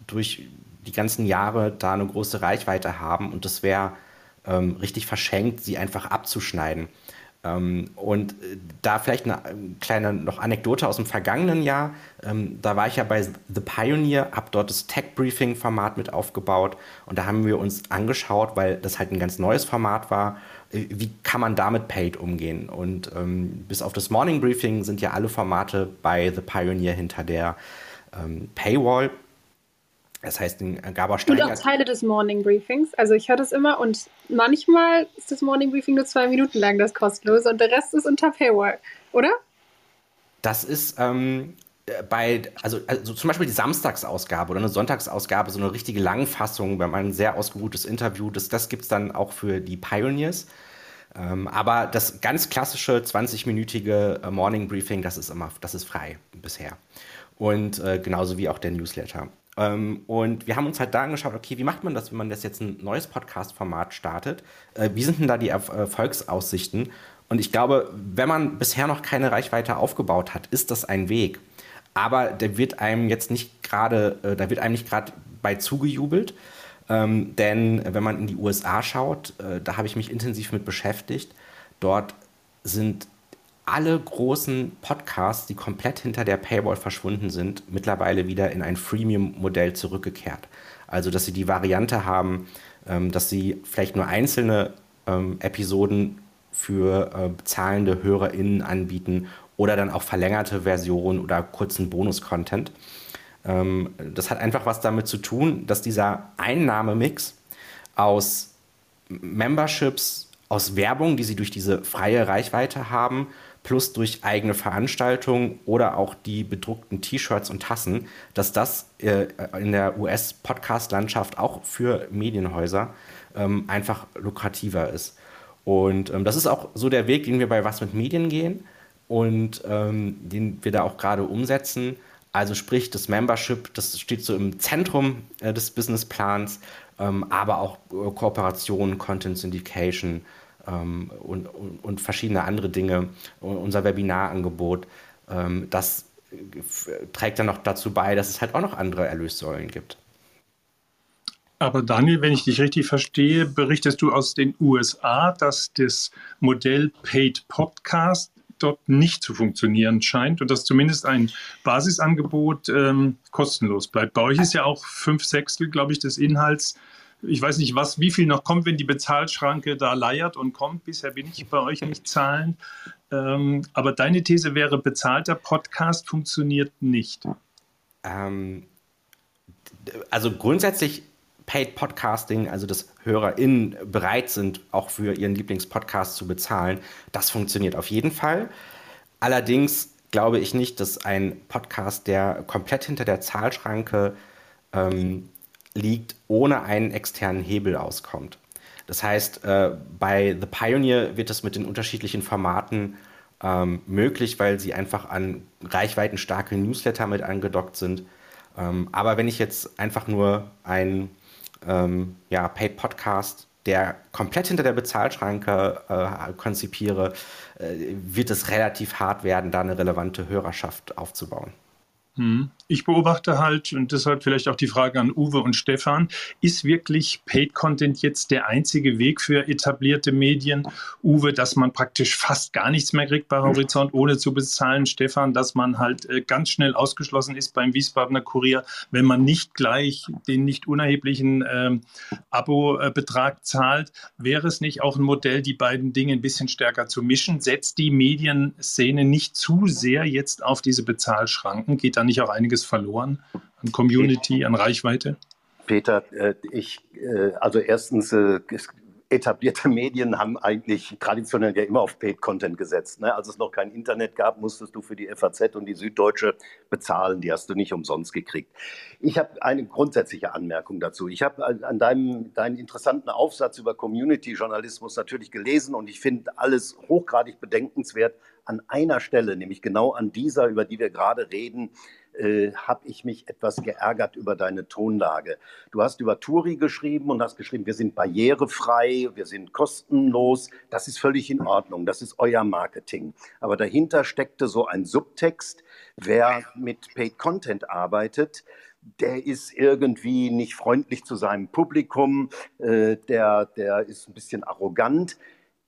durch die ganzen Jahre da eine große Reichweite haben und das wäre ähm, richtig verschenkt, sie einfach abzuschneiden. Ähm, und äh, da vielleicht eine äh, kleine noch Anekdote aus dem vergangenen Jahr. Ähm, da war ich ja bei The Pioneer, habe dort das Tech-Briefing-Format mit aufgebaut und da haben wir uns angeschaut, weil das halt ein ganz neues Format war, äh, wie kann man damit Paid umgehen. Und ähm, bis auf das Morning Briefing sind ja alle Formate bei The Pioneer hinter der ähm, Paywall. Das heißt, den Gabor Steingart... Und auch Teile des Morning Briefings. Also ich höre das immer und manchmal ist das Morning Briefing nur zwei Minuten lang, das kostenlose, und der Rest ist unter Paywall, oder? Das ist ähm, bei, also, also zum Beispiel die Samstagsausgabe oder eine Sonntagsausgabe, so eine richtige Langfassung, wenn man ein sehr ausgeruhtes Interview, das, das gibt es dann auch für die Pioneers. Ähm, aber das ganz klassische 20-minütige äh, Morning Briefing, das ist immer, das ist frei bisher. Und äh, genauso wie auch der Newsletter. Ähm, und wir haben uns halt da angeschaut, okay, wie macht man das, wenn man das jetzt ein neues Podcast-Format startet? Äh, wie sind denn da die Erfolgsaussichten? Und ich glaube, wenn man bisher noch keine Reichweite aufgebaut hat, ist das ein Weg. Aber der wird einem jetzt nicht gerade, äh, da wird einem nicht gerade bei zugejubelt. Ähm, denn wenn man in die USA schaut, äh, da habe ich mich intensiv mit beschäftigt. Dort sind alle großen Podcasts, die komplett hinter der Paywall verschwunden sind, mittlerweile wieder in ein Freemium-Modell zurückgekehrt. Also, dass sie die Variante haben, ähm, dass sie vielleicht nur einzelne ähm, Episoden für äh, zahlende HörerInnen anbieten oder dann auch verlängerte Versionen oder kurzen Bonus-Content. Ähm, das hat einfach was damit zu tun, dass dieser Einnahmemix aus Memberships, aus Werbung, die sie durch diese freie Reichweite haben, plus durch eigene Veranstaltungen oder auch die bedruckten T-Shirts und Tassen, dass das äh, in der US-Podcast-Landschaft auch für Medienhäuser ähm, einfach lukrativer ist. Und ähm, das ist auch so der Weg, den wir bei Was mit Medien gehen und ähm, den wir da auch gerade umsetzen. Also sprich, das Membership, das steht so im Zentrum äh, des Businessplans, ähm, aber auch äh, Kooperation, Content Syndication, ähm, und, und, und, verschiedene andere Dinge, unser Webinarangebot, ähm, das trägt dann noch dazu bei, dass es halt auch noch andere Erlössäulen gibt. Aber Daniel, wenn ich dich richtig verstehe, berichtest du aus den USA, dass das Modell Paid Podcast dort nicht zu funktionieren scheint und dass zumindest ein Basisangebot ähm, kostenlos bleibt. Bei euch ist ja auch fünf Sechstel, glaube ich, des Inhalts ich weiß nicht, was, wie viel noch kommt, wenn die Bezahlschranke da leiert und kommt. Bisher bin ich bei euch nicht zahlen. Ähm, aber deine These wäre, bezahlter Podcast funktioniert nicht. Ähm, also grundsätzlich Paid Podcasting, also dass HörerInnen bereit sind, auch für ihren Lieblingspodcast zu bezahlen, das funktioniert auf jeden Fall. Allerdings glaube ich nicht, dass ein Podcast, der komplett hinter der Zahlschranke ähm, liegt, ohne einen externen Hebel auskommt. Das heißt, äh, bei The Pioneer wird es mit den unterschiedlichen Formaten ähm, möglich, weil sie einfach an reichweitenstarke Newsletter mit angedockt sind. Ähm, aber wenn ich jetzt einfach nur ein ähm, ja, Paid Podcast, der komplett hinter der Bezahlschranke äh, konzipiere, äh, wird es relativ hart werden, da eine relevante Hörerschaft aufzubauen. Hm. Ich beobachte halt, und deshalb vielleicht auch die Frage an Uwe und Stefan, ist wirklich Paid Content jetzt der einzige Weg für etablierte Medien? Uwe, dass man praktisch fast gar nichts mehr kriegt bei Horizont, ohne zu bezahlen. Stefan, dass man halt äh, ganz schnell ausgeschlossen ist beim Wiesbadener Kurier, wenn man nicht gleich den nicht unerheblichen ähm, Abo-Betrag zahlt. Wäre es nicht auch ein Modell, die beiden Dinge ein bisschen stärker zu mischen? Setzt die Medienszene nicht zu sehr jetzt auf diese Bezahlschranken? Geht da nicht auch einiges verloren an Community, an Reichweite? Peter, äh, ich, äh, also erstens, äh, etablierte Medien haben eigentlich traditionell ja immer auf Paid Content gesetzt. Ne? Als es noch kein Internet gab, musstest du für die FAZ und die Süddeutsche bezahlen. Die hast du nicht umsonst gekriegt. Ich habe eine grundsätzliche Anmerkung dazu. Ich habe an deinem, deinen interessanten Aufsatz über Community-Journalismus natürlich gelesen und ich finde alles hochgradig bedenkenswert an einer Stelle, nämlich genau an dieser, über die wir gerade reden, äh, habe ich mich etwas geärgert über deine Tonlage. Du hast über Turi geschrieben und hast geschrieben, wir sind barrierefrei, wir sind kostenlos. Das ist völlig in Ordnung, das ist euer Marketing. Aber dahinter steckte so ein Subtext, wer mit Paid Content arbeitet, der ist irgendwie nicht freundlich zu seinem Publikum, äh, der, der ist ein bisschen arrogant.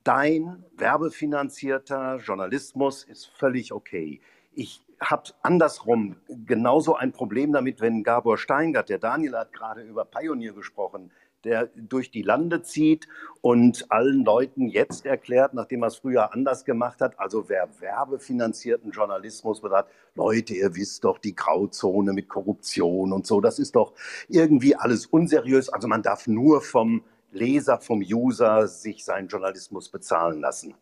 Dein werbefinanzierter Journalismus ist völlig okay. Ich habe andersrum genauso ein Problem damit, wenn Gabor Steingart, der Daniel hat gerade über Pioneer gesprochen, der durch die Lande zieht und allen Leuten jetzt erklärt, nachdem er es früher anders gemacht hat, also wer werbefinanzierten Journalismus betreibt, Leute, ihr wisst doch, die Grauzone mit Korruption und so, das ist doch irgendwie alles unseriös. Also man darf nur vom Leser, vom User sich seinen Journalismus bezahlen lassen.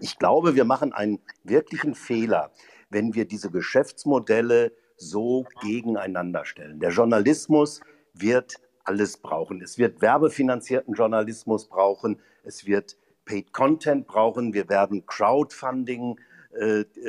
Ich glaube, wir machen einen wirklichen Fehler, wenn wir diese Geschäftsmodelle so gegeneinander stellen. Der Journalismus wird alles brauchen. Es wird werbefinanzierten Journalismus brauchen. Es wird Paid Content brauchen. Wir werden Crowdfunding äh,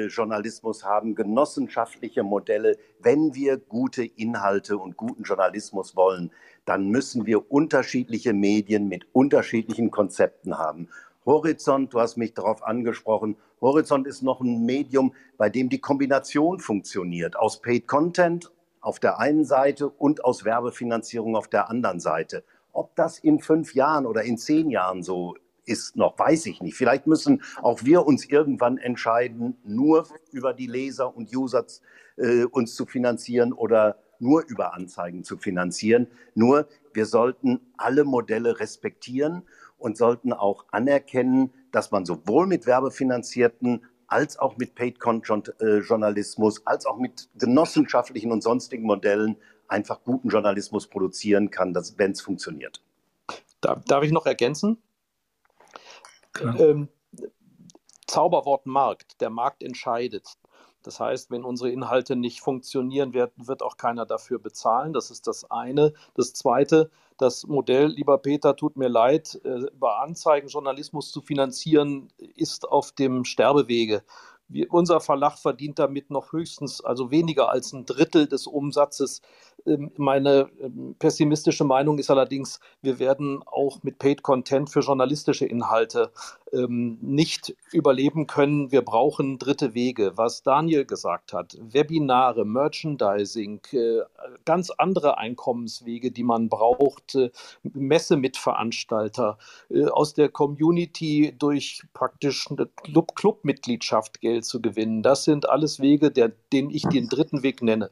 Journalismus haben, genossenschaftliche Modelle. Wenn wir gute Inhalte und guten Journalismus wollen, dann müssen wir unterschiedliche Medien mit unterschiedlichen Konzepten haben. Horizont, du hast mich darauf angesprochen, Horizont ist noch ein Medium, bei dem die Kombination funktioniert aus Paid Content auf der einen Seite und aus Werbefinanzierung auf der anderen Seite. Ob das in fünf Jahren oder in zehn Jahren so ist, noch weiß ich nicht. Vielleicht müssen auch wir uns irgendwann entscheiden, nur über die Leser und User äh, uns zu finanzieren oder nur über Anzeigen zu finanzieren. Nur wir sollten alle Modelle respektieren und sollten auch anerkennen, dass man sowohl mit werbefinanzierten als auch mit Paid-Journalismus, als auch mit genossenschaftlichen und sonstigen Modellen einfach guten Journalismus produzieren kann, wenn es funktioniert. Darf, ich noch ergänzen? Ähm, Zauberwort Markt. Der Markt entscheidet. Das heißt, wenn unsere Inhalte nicht funktionieren, wird, wird auch keiner dafür bezahlen. Das ist das eine. Das zweite, das Modell, lieber Peter, tut mir leid, äh, über Anzeigenjournalismus zu finanzieren, ist auf dem Sterbewege. Wir, unser Verlag verdient damit noch höchstens, also weniger als ein Drittel des Umsatzes. Ähm, meine ähm, pessimistische Meinung ist allerdings, wir werden auch mit Paid Content für journalistische Inhalte nicht überleben können. Wir brauchen dritte Wege. Was Daniel gesagt hat, Webinare, Merchandising, äh, ganz andere Einkommenswege, die man braucht, äh, Messemithveranstalter, äh, aus der Community durch praktisch eine Club-Mitgliedschaft Geld zu gewinnen. Das sind alles Wege, der, den ich den dritten Weg nenne.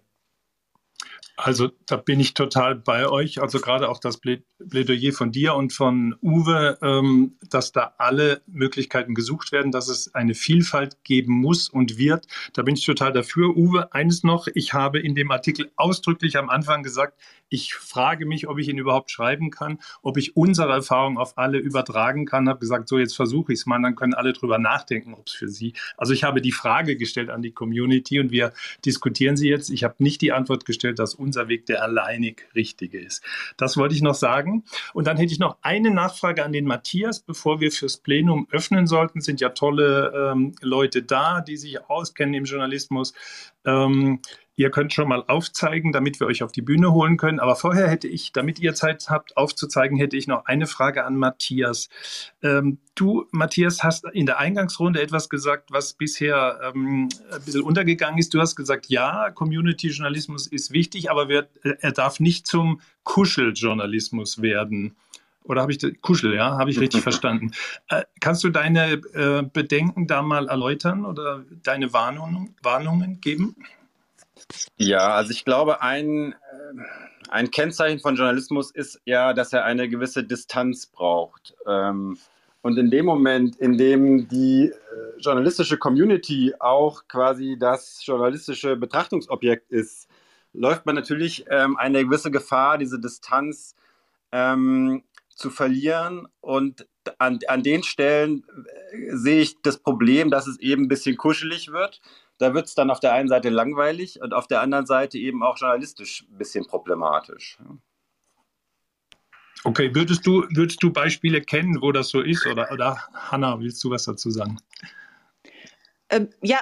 Also da bin ich total bei euch. Also gerade auch das Plädoyer von dir und von Uwe, ähm, dass da alle Möglichkeiten gesucht werden, dass es eine Vielfalt geben muss und wird. Da bin ich total dafür. Uwe, eines noch. Ich habe in dem Artikel ausdrücklich am Anfang gesagt, ich frage mich, ob ich ihn überhaupt schreiben kann, ob ich unsere Erfahrung auf alle übertragen kann. Habe gesagt, so jetzt versuche ich es mal, dann können alle drüber nachdenken, ob es für sie. Also ich habe die Frage gestellt an die Community und wir diskutieren sie jetzt. Ich habe nicht die Antwort gestellt, dass unser Weg der alleinig richtige ist. Das wollte ich noch sagen. Und dann hätte ich noch eine Nachfrage an den Matthias, bevor wir fürs Plenum öffnen sollten. Sind ja tolle ähm, Leute da, die sich auskennen im Journalismus. Ähm, Ihr könnt schon mal aufzeigen, damit wir euch auf die Bühne holen können. Aber vorher hätte ich, damit ihr Zeit habt aufzuzeigen, hätte ich noch eine Frage an Matthias. Ähm, du, Matthias, hast in der Eingangsrunde etwas gesagt, was bisher ähm, ein bisschen untergegangen ist. Du hast gesagt, ja, Community-Journalismus ist wichtig, aber wir, er darf nicht zum Kuscheljournalismus werden. Oder habe ich Kuschel, ja, habe ich richtig verstanden. Äh, kannst du deine äh, Bedenken da mal erläutern oder deine Warnung, Warnungen geben? Ja, also ich glaube, ein, äh, ein Kennzeichen von Journalismus ist ja, dass er eine gewisse Distanz braucht. Ähm, und in dem Moment, in dem die äh, journalistische Community auch quasi das journalistische Betrachtungsobjekt ist, läuft man natürlich ähm, eine gewisse Gefahr, diese Distanz ähm, zu verlieren. Und an, an den Stellen äh, sehe ich das Problem, dass es eben ein bisschen kuschelig wird. Da wird es dann auf der einen Seite langweilig und auf der anderen Seite eben auch journalistisch ein bisschen problematisch. Okay, würdest du, würdest du Beispiele kennen, wo das so ist? Oder, oder Hanna, willst du was dazu sagen? Ähm, ja,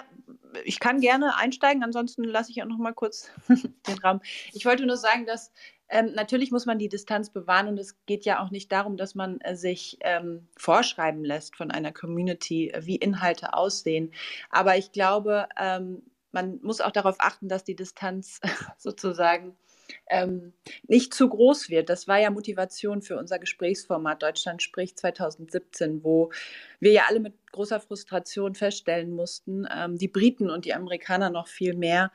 ich kann gerne einsteigen, ansonsten lasse ich auch noch mal kurz den Raum. Ich wollte nur sagen, dass ähm, natürlich muss man die Distanz bewahren und es geht ja auch nicht darum, dass man äh, sich ähm, vorschreiben lässt von einer Community, äh, wie Inhalte aussehen. Aber ich glaube, ähm, man muss auch darauf achten, dass die Distanz sozusagen ähm, nicht zu groß wird. Das war ja Motivation für unser Gesprächsformat Deutschland spricht 2017, wo wir ja alle mit großer Frustration feststellen mussten, ähm, die Briten und die Amerikaner noch viel mehr,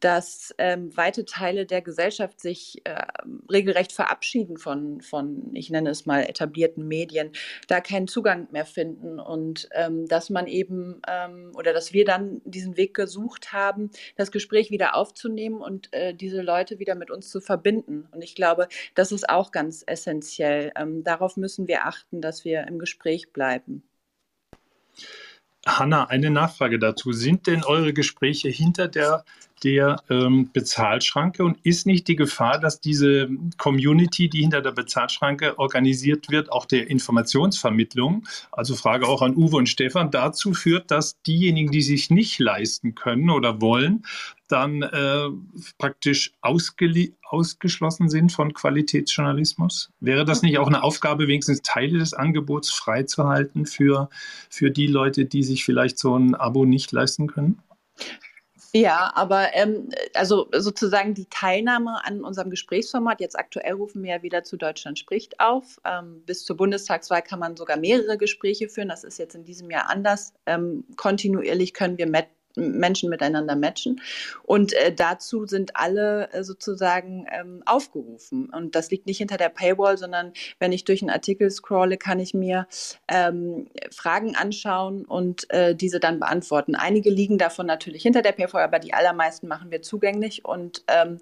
dass ähm, weite Teile der Gesellschaft sich äh, regelrecht verabschieden von, von, ich nenne es mal, etablierten Medien, da keinen Zugang mehr finden und ähm, dass man eben ähm, oder dass wir dann diesen Weg gesucht haben, das Gespräch wieder aufzunehmen und äh, diese Leute wieder mit uns zu verbinden. Und ich glaube, das ist auch ganz essentiell. Ähm, darauf müssen wir achten, dass wir im Gespräch bleiben. Hanna, eine Nachfrage dazu. Sind denn eure Gespräche hinter der, der ähm, Bezahlschranke und ist nicht die Gefahr, dass diese Community, die hinter der Bezahlschranke organisiert wird, auch der Informationsvermittlung, also Frage auch an Uwe und Stefan, dazu führt, dass diejenigen, die sich nicht leisten können oder wollen, dann äh, praktisch ausgeschlossen sind von Qualitätsjournalismus? Wäre das nicht auch eine Aufgabe, wenigstens Teile des Angebots freizuhalten für, für die Leute, die sich vielleicht so ein Abo nicht leisten können? Ja, aber ähm, also sozusagen die Teilnahme an unserem Gesprächsformat, jetzt aktuell rufen wir ja wieder zu Deutschland spricht auf. Ähm, bis zur Bundestagswahl kann man sogar mehrere Gespräche führen. Das ist jetzt in diesem Jahr anders. Ähm, kontinuierlich können wir mit Menschen miteinander matchen. Und äh, dazu sind alle äh, sozusagen ähm, aufgerufen. Und das liegt nicht hinter der Paywall, sondern wenn ich durch einen Artikel scrolle, kann ich mir ähm, Fragen anschauen und äh, diese dann beantworten. Einige liegen davon natürlich hinter der Paywall, aber die allermeisten machen wir zugänglich. Und ähm,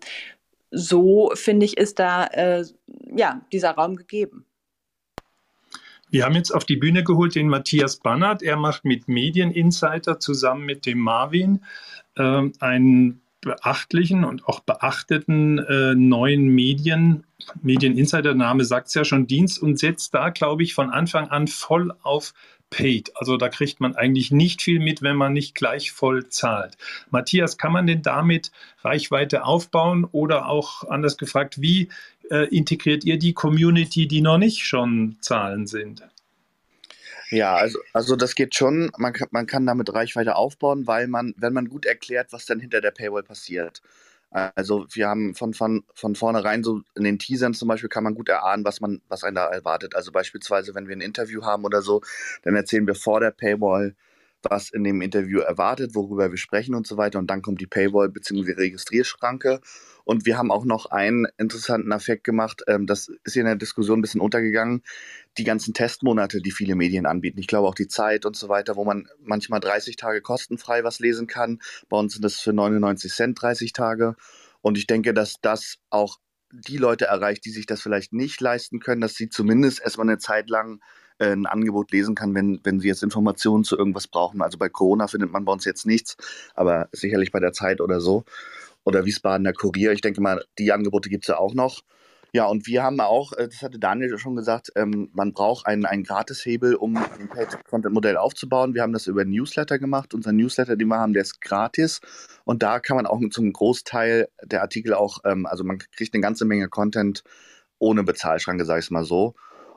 so, finde ich, ist da äh, ja, dieser Raum gegeben. Wir haben jetzt auf die Bühne geholt den Matthias Bannert. Er macht mit Medieninsider zusammen mit dem Marvin äh, einen beachtlichen und auch beachteten äh, neuen Medien, Medieninsider-Name sagt es ja schon, Dienst und setzt da, glaube ich, von Anfang an voll auf Paid. Also da kriegt man eigentlich nicht viel mit, wenn man nicht gleich voll zahlt. Matthias, kann man denn damit Reichweite aufbauen oder auch anders gefragt, wie äh, integriert ihr die Community, die noch nicht schon Zahlen sind? Ja, also, also das geht schon. Man kann, man kann damit Reichweite aufbauen, weil man, wenn man gut erklärt, was dann hinter der Paywall passiert. Also wir haben von, von, von vornherein so in den Teasern zum Beispiel kann man gut erahnen, was man, was einen da erwartet. Also beispielsweise, wenn wir ein Interview haben oder so, dann erzählen wir vor der Paywall, was in dem Interview erwartet, worüber wir sprechen und so weiter. Und dann kommt die Paywall bzw. Registrierschranke. Und wir haben auch noch einen interessanten Effekt gemacht, ähm, das ist hier in der Diskussion ein bisschen untergegangen, die ganzen Testmonate, die viele Medien anbieten. Ich glaube auch die Zeit und so weiter, wo man manchmal 30 Tage kostenfrei was lesen kann. Bei uns sind das für 99 Cent 30 Tage. Und ich denke, dass das auch die Leute erreicht, die sich das vielleicht nicht leisten können, dass sie zumindest erstmal eine Zeit lang ein Angebot lesen kann, wenn, wenn sie jetzt Informationen zu irgendwas brauchen. Also bei Corona findet man bei uns jetzt nichts, aber sicherlich bei der Zeit oder so oder Wiesbadener Kurier. Ich denke mal, die Angebote gibt es ja auch noch. Ja, und wir haben auch, äh, das hatte Daniel schon gesagt, ähm, man braucht einen, einen Gratishebel, um ein Paid-Content-Modell aufzubauen. Wir haben das über Newsletter gemacht. Unser Newsletter, den wir haben, der ist gratis. Und da kann man auch zum Großteil der Artikel auch, ähm, also man kriegt eine ganze Menge Content ohne Bezahlschranke, sage ich es mal so.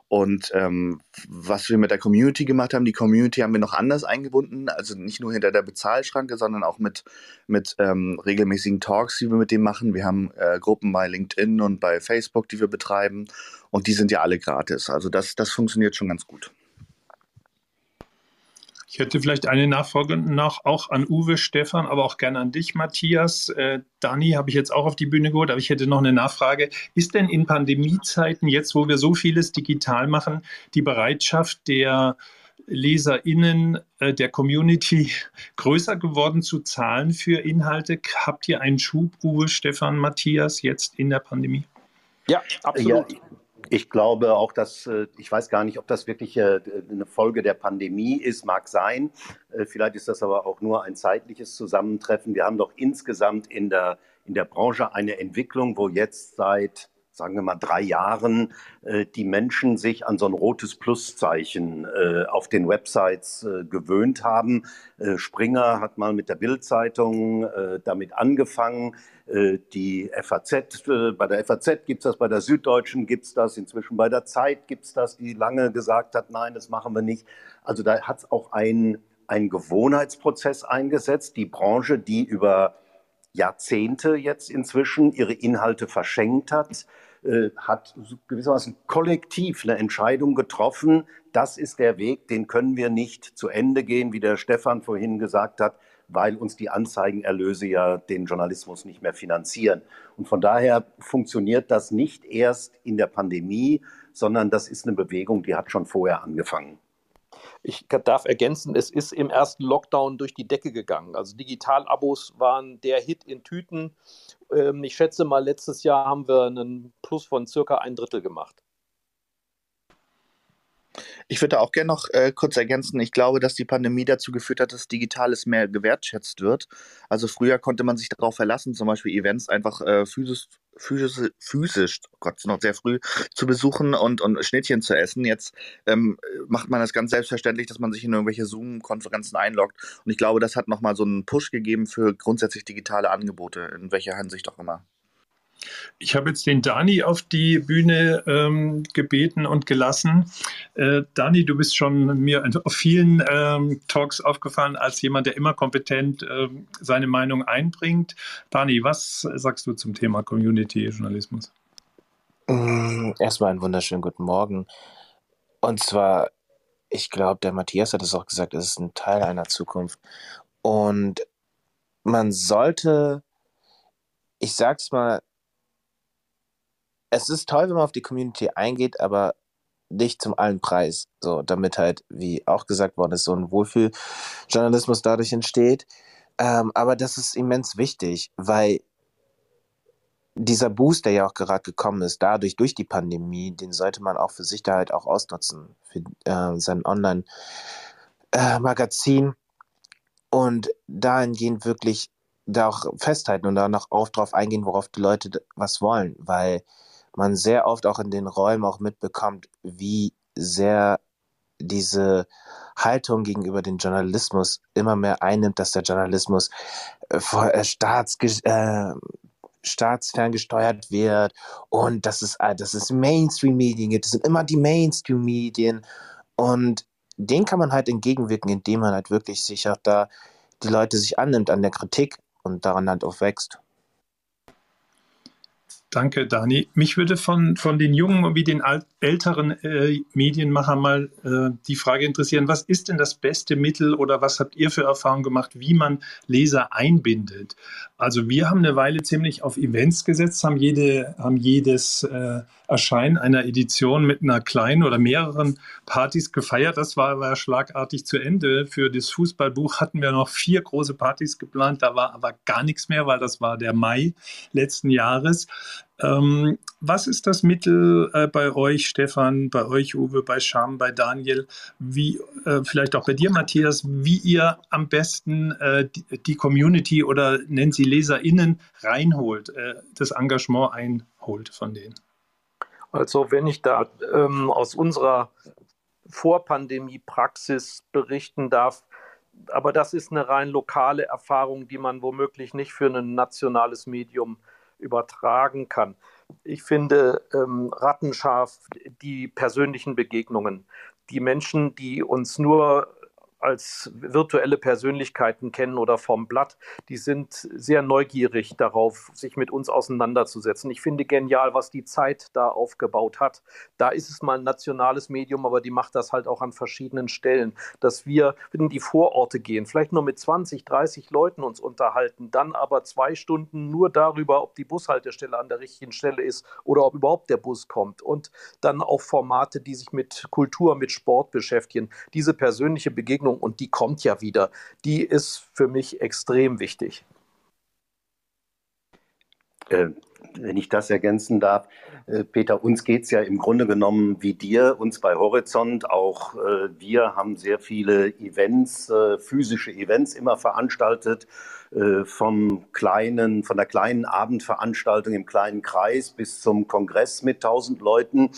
Und ähm, was wir mit der Community gemacht haben, die Community haben wir noch anders eingebunden, also nicht nur hinter der Bezahlschranke, sondern auch mit, mit ähm, regelmäßigen Talks, die wir mit dem machen. Wir haben äh, Gruppen bei LinkedIn und bei Facebook, die wir betreiben und die sind ja alle gratis. Also das, das funktioniert schon ganz gut. Ich hätte vielleicht eine Nachfrage noch auch an Uwe, Stefan, aber auch gerne an dich, Matthias. Äh, Dani habe ich jetzt auch auf die Bühne geholt, aber ich hätte noch eine Nachfrage. Ist denn in Pandemiezeiten, jetzt wo wir so vieles digital machen, die Bereitschaft der LeserInnen äh, der Community größer geworden zu zahlen für Inhalte? Habt ihr einen Schub, Uwe, Stefan, Matthias, jetzt in der Pandemie? Ja, absolut. Ja, ich glaube auch, dass, äh, ich weiß gar nicht, ob das wirklich äh, eine Folge der Pandemie ist, mag sein. Äh, vielleicht ist das aber auch nur ein zeitliches Zusammentreffen. Wir haben doch insgesamt in der, in der Branche eine Entwicklung, wo jetzt seit sagen wir mal, drei Jahren äh, die Menschen sich an so ein rotes Pluszeichen äh, auf den Websites äh, gewöhnt haben. Äh, Springer hat mal mit der Bildzeitung äh, damit angefangen. Äh, die FAZ, bei der FAZ gibt es das, bei der Süddeutschen gibt es das, inzwischen bei der Zeit gibt es das, die lange gesagt hat, nein, das machen wir nicht. Also da hat es auch ein, ein Gewohnheitsprozess eingesetzt. Die Branche, die über Jahrzehnte jetzt inzwischen ihre Inhalte verschenkt hat, äh, hat gewissermaßen kollektiv eine Entscheidung getroffen. Das ist der Weg, den können wir nicht zu Ende gehen, wie der Stefan vorhin gesagt hat, weil uns die Anzeigenerlöse ja den Journalismus nicht mehr finanzieren. Und von daher funktioniert das nicht erst in der Pandemie, sondern das ist eine Bewegung, die hat schon vorher angefangen. Ich darf ergänzen, es ist im ersten Lockdown durch die Decke gegangen. Also Digitalabos waren der Hit in Tüten. Ähm, ich schätze mal, letztes Jahr haben wir einen Plus von circa ein Drittel gemacht. Ich würde auch gerne noch äh, kurz ergänzen. Ich glaube, dass die Pandemie dazu geführt hat, dass Digitales mehr gewertschätzt wird. Also früher konnte man sich darauf verlassen, zum Beispiel Events einfach äh, physisch, physisch, physisch, oh Gott, noch sehr früh zu besuchen und, und Schnittchen zu essen. Jetzt ähm, macht man das ganz selbstverständlich, dass man sich in irgendwelche Zoom-Konferenzen einloggt. Und ich glaube, das hat nochmal so einen Push gegeben für grundsätzlich digitale Angebote, in welcher Hinsicht auch immer. Ich habe jetzt den Dani auf die Bühne ähm, gebeten und gelassen. Äh, Dani, du bist schon mir auf vielen ähm, Talks aufgefallen als jemand, der immer kompetent äh, seine Meinung einbringt. Dani, was sagst du zum Thema Community-Journalismus? Mm, erstmal einen wunderschönen guten Morgen. Und zwar, ich glaube, der Matthias hat es auch gesagt, es ist ein Teil einer Zukunft. Und man sollte, ich sag's mal, es ist toll, wenn man auf die Community eingeht, aber nicht zum allen Preis. So, damit halt, wie auch gesagt worden ist, so ein Wohlfühljournalismus dadurch entsteht. Ähm, aber das ist immens wichtig, weil dieser Boost, der ja auch gerade gekommen ist, dadurch, durch die Pandemie, den sollte man auch für sich da halt auch ausnutzen, für äh, sein Online-Magazin. Äh, und dahingehend wirklich da auch festhalten und da noch auf drauf eingehen, worauf die Leute was wollen, weil man sehr oft auch in den Räumen auch mitbekommt, wie sehr diese Haltung gegenüber dem Journalismus immer mehr einnimmt, dass der Journalismus äh, äh staats, äh, staatsferngesteuert wird und das ist, äh, das ist Mainstream-Medien gibt. Das sind immer die Mainstream-Medien und den kann man halt entgegenwirken, indem man halt wirklich sich auch da die Leute sich annimmt an der Kritik und daran halt auch wächst. Danke, Dani. Mich würde von, von den jungen wie den älteren äh, Medienmachern mal äh, die Frage interessieren, was ist denn das beste Mittel oder was habt ihr für Erfahrungen gemacht, wie man Leser einbindet? Also wir haben eine Weile ziemlich auf Events gesetzt, haben, jede, haben jedes äh, Erscheinen einer Edition mit einer kleinen oder mehreren Partys gefeiert. Das war, war schlagartig zu Ende. Für das Fußballbuch hatten wir noch vier große Partys geplant, da war aber gar nichts mehr, weil das war der Mai letzten Jahres. Ähm, was ist das Mittel äh, bei euch, Stefan, bei euch, Uwe, bei Scham, bei Daniel, wie äh, vielleicht auch bei dir, Matthias, wie ihr am besten äh, die, Community oder nennen Sie LeserInnen reinholt, äh, das Engagement einholt von denen? Also wenn ich da ähm, aus unserer Vorpandemie-Praxis berichten darf, aber das ist eine rein lokale Erfahrung, die man womöglich nicht für ein nationales Medium äh, übertragen kann. Ich finde ähm, rattenscharf die persönlichen Begegnungen. Die Menschen, die uns nur als virtuelle Persönlichkeiten kennen oder vom Blatt, die sind sehr neugierig darauf, sich mit uns auseinanderzusetzen. Ich finde genial, was die Zeit da aufgebaut hat. Da ist es mal ein nationales Medium, aber die macht das halt auch an verschiedenen Stellen, dass wir in die Vororte gehen, vielleicht nur mit 20, 30 Leuten uns unterhalten, dann aber zwei Stunden nur darüber, ob die Bushaltestelle an der richtigen Stelle ist oder ob überhaupt der Bus kommt und dann auch Formate, die sich mit Kultur, mit Sport beschäftigen. Diese persönliche Begegnung Entwicklung und die kommt ja wieder, die ist für mich extrem wichtig. Äh, wenn ich das ergänzen darf, äh, Peter, uns geht es ja im Grunde genommen wie dir, uns bei Horizont. Auch äh, wir haben sehr viele Events, äh, physische Events immer veranstaltet, äh, vom kleinen, von der kleinen Abendveranstaltung im kleinen Kreis bis zum Kongress mit 1000 Leuten.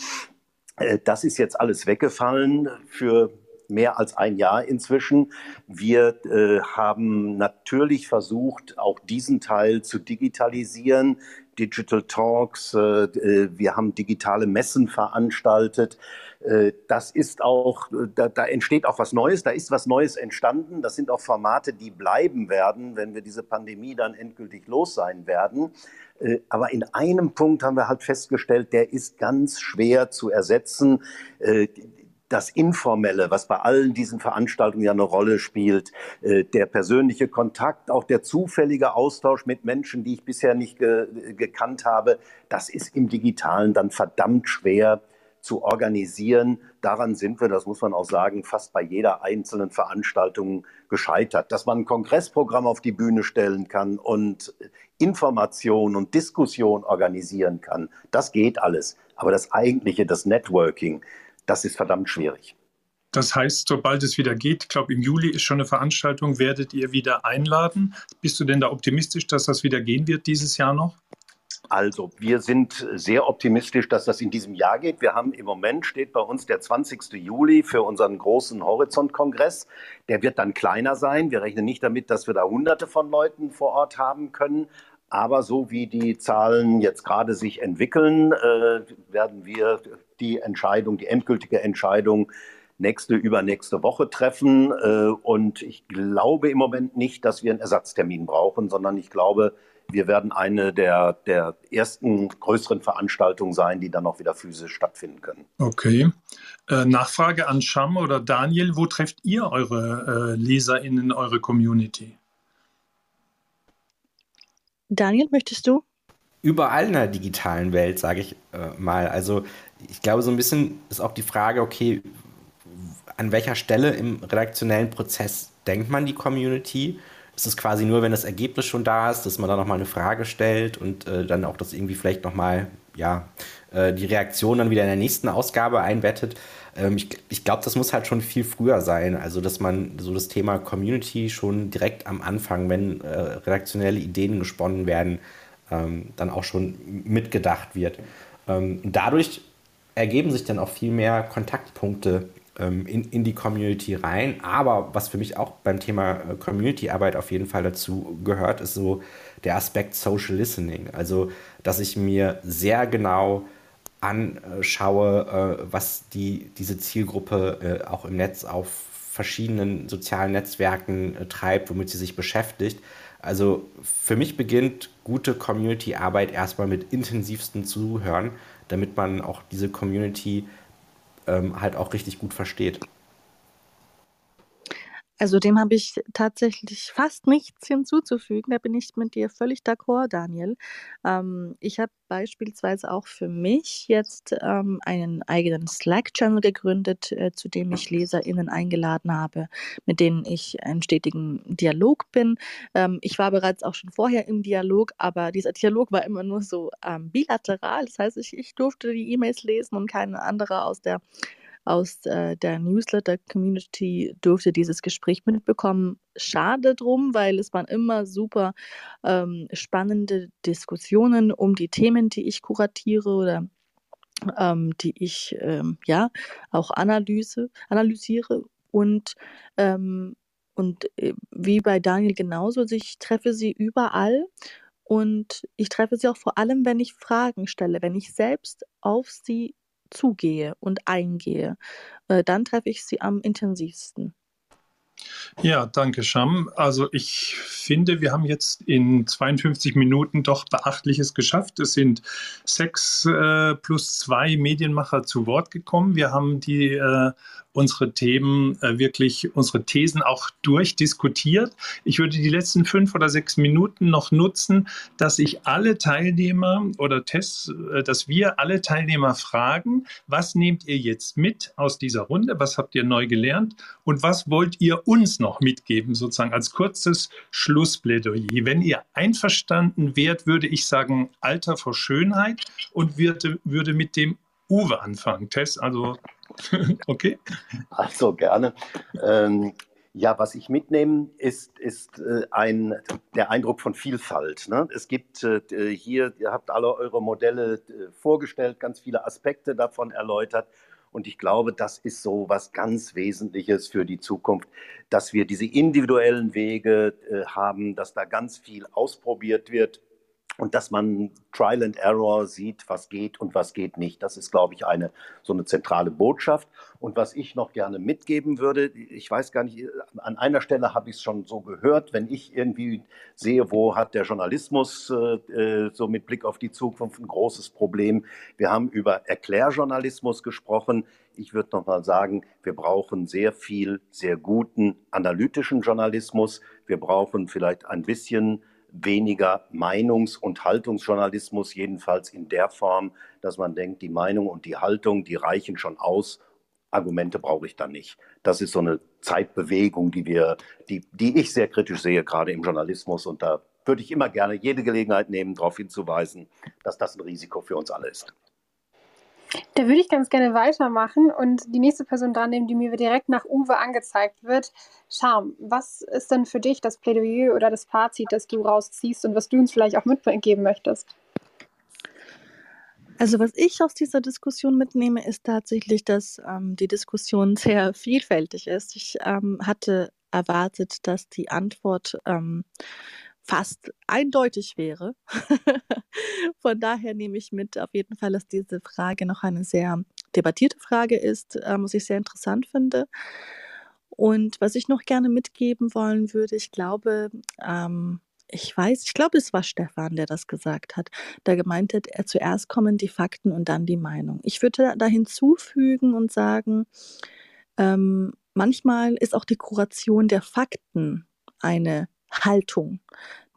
Äh, das ist jetzt alles weggefallen für mehr als ein Jahr inzwischen. Wir äh, haben natürlich versucht, auch diesen Teil zu digitalisieren. Digital Talks, äh, äh wir haben digitale Messen veranstaltet. Äh, das ist auch, da, da, entsteht auch was Neues, da ist was Neues entstanden. Das sind auch Formate, die bleiben werden, wenn wir diese Pandemie dann endgültig los sein werden. Äh, aber in einem Punkt haben wir halt festgestellt, der ist ganz schwer zu ersetzen das Informelle, was bei allen diesen Veranstaltungen ja eine Rolle spielt, äh, der persönliche Kontakt, auch der zufällige Austausch mit Menschen, die ich bisher nicht ge gekannt habe, das ist im digitalen dann verdammt schwer zu organisieren. Daran sind wir, das muss man auch sagen, fast bei jeder einzelnen Veranstaltung gescheitert. Dass man ein Kongressprogramm auf die Bühne stellen kann und Information und Diskussion organisieren kann, das geht alles. Aber das eigentliche, das Networking, das ist verdammt schwierig. Das heißt, sobald es wieder geht, ich glaube im Juli ist schon eine Veranstaltung, werdet ihr wieder einladen. Bist du denn da optimistisch, dass das wieder gehen wird dieses Jahr noch? Also, wir sind sehr optimistisch, dass das in diesem Jahr geht. Wir haben im Moment steht bei uns der 20. Juli für unseren großen Horizont-Kongress. Der wird dann kleiner sein. Wir rechnen nicht damit, dass wir da hunderte von Leuten vor Ort haben können. Aber so wie die Zahlen jetzt gerade sich entwickeln, äh, werden wir die Entscheidung, die endgültige Entscheidung nächste, übernächste Woche treffen. Äh, und ich glaube im Moment nicht, dass wir einen Ersatztermin brauchen, sondern ich glaube, wir werden eine der, der ersten größeren Veranstaltungen sein, die dann auch wieder physisch stattfinden können. Okay. Äh, Nachfrage an Sham oder Daniel, wo trefft ihr eure äh, LeserInnen, eure Community? Daniel, möchtest du? Überall in der digitalen Welt, sage ich äh, mal. Also ich glaube, so ein bisschen ist auch die Frage, okay, an welcher Stelle im redaktionellen Prozess denkt man die Community? Ist es quasi nur, wenn das Ergebnis schon da ist, dass man da nochmal eine Frage stellt und äh, dann auch das irgendwie vielleicht nochmal, ja, äh, die Reaktion dann wieder in der nächsten Ausgabe einbettet? Ähm, ich, ich glaube, das muss halt schon viel früher sein. Also, dass man so das Thema Community schon direkt am Anfang, wenn äh, redaktionelle Ideen gesponnen werden, ähm, dann auch schon mitgedacht wird. Ähm, dadurch ergeben sich dann auch viel mehr Kontaktpunkte ähm, in, in die Community rein. Aber was für mich auch beim Thema äh, Community-Arbeit auf jeden Fall dazu gehört, ist so der Aspekt Social Listening. Also, dass ich mir sehr genau anschaue, äh, was die, diese Zielgruppe äh, auch im Netz auf verschiedenen sozialen Netzwerken treibt, womit sie sich beschäftigt. Also für mich beginnt gute Community-Arbeit erstmal mit intensivsten Zuhören, damit man auch diese Community ähm, halt auch richtig gut versteht. Also dem habe ich tatsächlich fast nichts hinzuzufügen. Da bin ich mit dir völlig d'accord, Daniel. Ähm, ich habe beispielsweise auch für mich jetzt ähm, einen eigenen Slack-Channel gegründet, äh, zu dem ich LeserInnen eingeladen habe, mit denen ich in stetigen Dialog bin. Ähm, ich war bereits auch schon vorher im Dialog, aber dieser Dialog war immer nur so ähm, bilateral. Das heißt, ich, ich durfte die E-Mails lesen und keine andere aus der aus äh, der Newsletter-Community durfte dieses Gespräch mitbekommen. Schade drum, weil es waren immer super ähm, spannende Diskussionen um die Themen, die ich kuratiere oder ähm, die ich ähm, ja auch analyse, analysiere und ähm, und äh, wie bei Daniel genauso, also ich treffe sie überall und ich treffe sie auch vor allem, wenn ich Fragen stelle, wenn ich selbst auf sie zugehe und eingehe, äh, dann treffe ich sie am intensivsten. Ja, danke, Sham. Also ich finde, wir haben jetzt in 52 Minuten doch Beachtliches geschafft. Es sind sechs äh, plus zwei Medienmacher zu Wort gekommen. Wir haben die äh, unsere Themen äh, wirklich, unsere Thesen auch durchdiskutiert. Ich würde die letzten fünf oder sechs Minuten noch nutzen, dass ich alle Teilnehmer oder Tests, äh, dass wir alle Teilnehmer fragen, was nehmt ihr jetzt mit aus dieser Runde? Was habt ihr neu gelernt? Und was wollt ihr uns noch mitgeben, sozusagen als kurzes Schlussplädoyer? Wenn ihr einverstanden wärt, würde ich sagen, Alter vor Schönheit und würde, würde mit dem Uwe anfangen. Tess, also okay. Also gerne. Ähm, ja, was ich mitnehme, ist, ist äh, ein, der Eindruck von Vielfalt. Ne? Es gibt äh, hier, ihr habt alle eure Modelle äh, vorgestellt, ganz viele Aspekte davon erläutert. Und ich glaube, das ist so was ganz Wesentliches für die Zukunft, dass wir diese individuellen Wege äh, haben, dass da ganz viel ausprobiert wird und dass man Trial and Error sieht, was geht und was geht nicht. Das ist, glaube ich, eine so eine zentrale Botschaft. Und was ich noch gerne mitgeben würde, ich weiß gar nicht, an einer Stelle habe ich es schon so gehört, wenn ich irgendwie sehe, wo hat der Journalismus äh, so mit Blick auf die Zukunft ein großes Problem. Wir haben über Erklärjournalismus gesprochen. Ich würde noch mal sagen, wir brauchen sehr viel, sehr guten analytischen Journalismus. Wir brauchen vielleicht ein bisschen weniger Meinungs- und Haltungsjournalismus, jedenfalls in der Form, dass man denkt, die Meinung und die Haltung, die reichen schon aus. Argumente brauche ich dann nicht. Das ist so eine Zeitbewegung, die wir, die, die ich sehr kritisch sehe, gerade im Journalismus. Und da würde ich immer gerne jede Gelegenheit nehmen, darauf hinzuweisen, dass das ein Risiko für uns alle ist. Da würde ich ganz gerne weitermachen und die nächste Person dran nehmen, die mir direkt nach Uwe angezeigt wird. Charme, was ist denn für dich das Plädoyer oder das Fazit, das du rausziehst und was du uns vielleicht auch mitgeben möchtest? Also was ich aus dieser Diskussion mitnehme, ist tatsächlich, dass ähm, die Diskussion sehr vielfältig ist. Ich ähm, hatte erwartet, dass die Antwort ähm, fast eindeutig wäre. Von daher nehme ich mit auf jeden Fall, dass diese Frage noch eine sehr debattierte Frage ist, äh, was ich sehr interessant finde. Und was ich noch gerne mitgeben wollen würde, ich glaube, ähm, ich weiß, ich glaube, es war Stefan, der das gesagt hat. Da gemeint hat, er zuerst kommen die Fakten und dann die Meinung. Ich würde da hinzufügen und sagen, ähm, manchmal ist auch die Kuration der Fakten eine Haltung,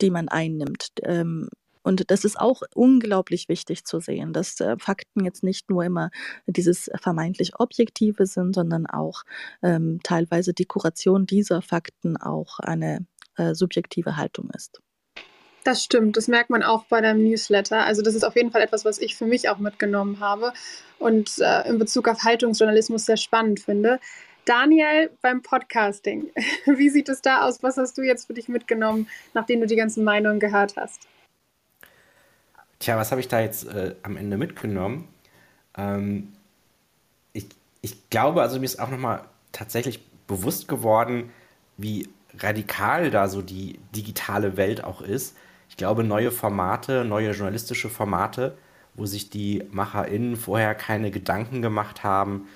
die man einnimmt. Ähm, und das ist auch unglaublich wichtig zu sehen, dass äh, Fakten jetzt nicht nur immer dieses vermeintlich Objektive sind, sondern auch ähm, teilweise die Kuration dieser Fakten auch eine äh, subjektive Haltung ist. Das stimmt, das merkt man auch bei deinem Newsletter. Also das ist auf jeden Fall etwas, was ich für mich auch mitgenommen habe und äh, in Bezug auf Haltungsjournalismus sehr spannend finde. Daniel, beim Podcasting, wie sieht es da aus? Was hast du jetzt für dich mitgenommen, nachdem du die ganzen Meinungen gehört hast? Tja, was habe ich da jetzt äh, am Ende mitgenommen? Ähm, ich, ich glaube, also mir ist auch nochmal tatsächlich bewusst geworden, wie radikal da so die digitale Welt auch ist. Ich glaube, neue Formate, neue journalistische Formate, wo sich die MacherInnen vorher keine Gedanken gemacht haben,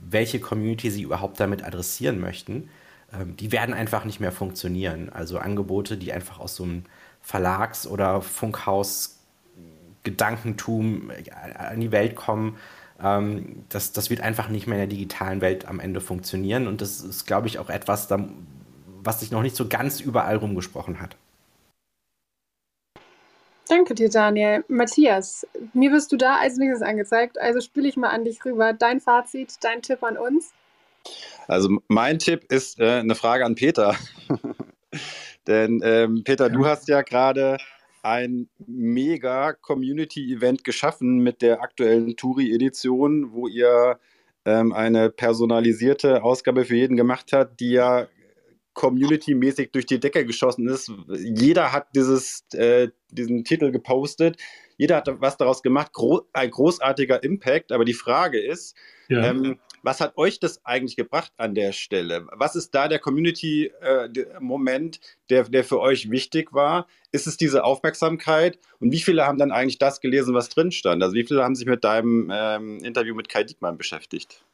welche Community sie überhaupt damit adressieren möchten, ähm, die werden einfach nicht mehr funktionieren. Also Angebote, die einfach aus so einem Verlags- oder Funkhaus-Gedankentum äh, an die Welt kommen, ähm, das, das wird einfach nicht mehr in der digitalen Welt am Ende funktionieren. Und das ist, glaube ich, auch etwas, was sich noch nicht so ganz überall rumgesprochen hat. Danke dir, Daniel. Matthias, mir wirst du da als nächstes angezeigt, also spiele ich mal an dich rüber. Dein Fazit, dein Tipp an uns? Also mein Tipp ist äh, eine Frage an Peter. Denn ähm, Peter, du hast ja gerade ein mega Community-Event geschaffen mit der aktuellen Touri-Edition, wo ihr ähm, eine personalisierte Ausgabe für jeden gemacht habt, die ja community-mäßig durch die Decke geschossen ist. Jeder hat dieses, äh, diesen Titel gepostet. Jeder hat was daraus gemacht. Gro ein großartiger Impact. Aber die Frage ist, ja. ähm, was hat euch das eigentlich gebracht an der Stelle? Was ist da der Community-Moment, äh, der, der für euch wichtig war? Ist es diese Aufmerksamkeit? Und wie viele haben dann eigentlich das gelesen, was drin stand? Also wie viele haben sich mit deinem ähm, Interview mit Kai Diekmann beschäftigt?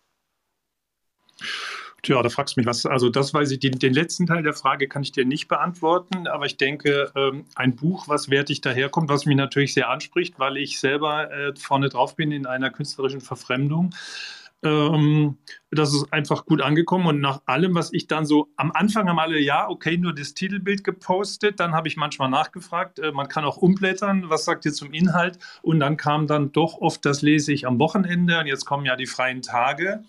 Tja, da fragst du mich was. Also das weiß ich, den, den, letzten Teil der Frage kann ich dir nicht beantworten, aber ich denke, ähm, ein Buch, was wertig daherkommt, was mich natürlich sehr anspricht, weil ich selber äh, vorne drauf bin in einer künstlerischen Verfremdung. Ähm, das ist einfach gut angekommen und nach allem, was ich dann so am Anfang haben alle, ja, okay, nur das Titelbild gepostet, dann habe ich manchmal nachgefragt, äh, man kann auch umblättern, was sagt ihr zum Inhalt und dann kam dann doch oft, das lese ich am Wochenende und jetzt kommen ja die freien Tage.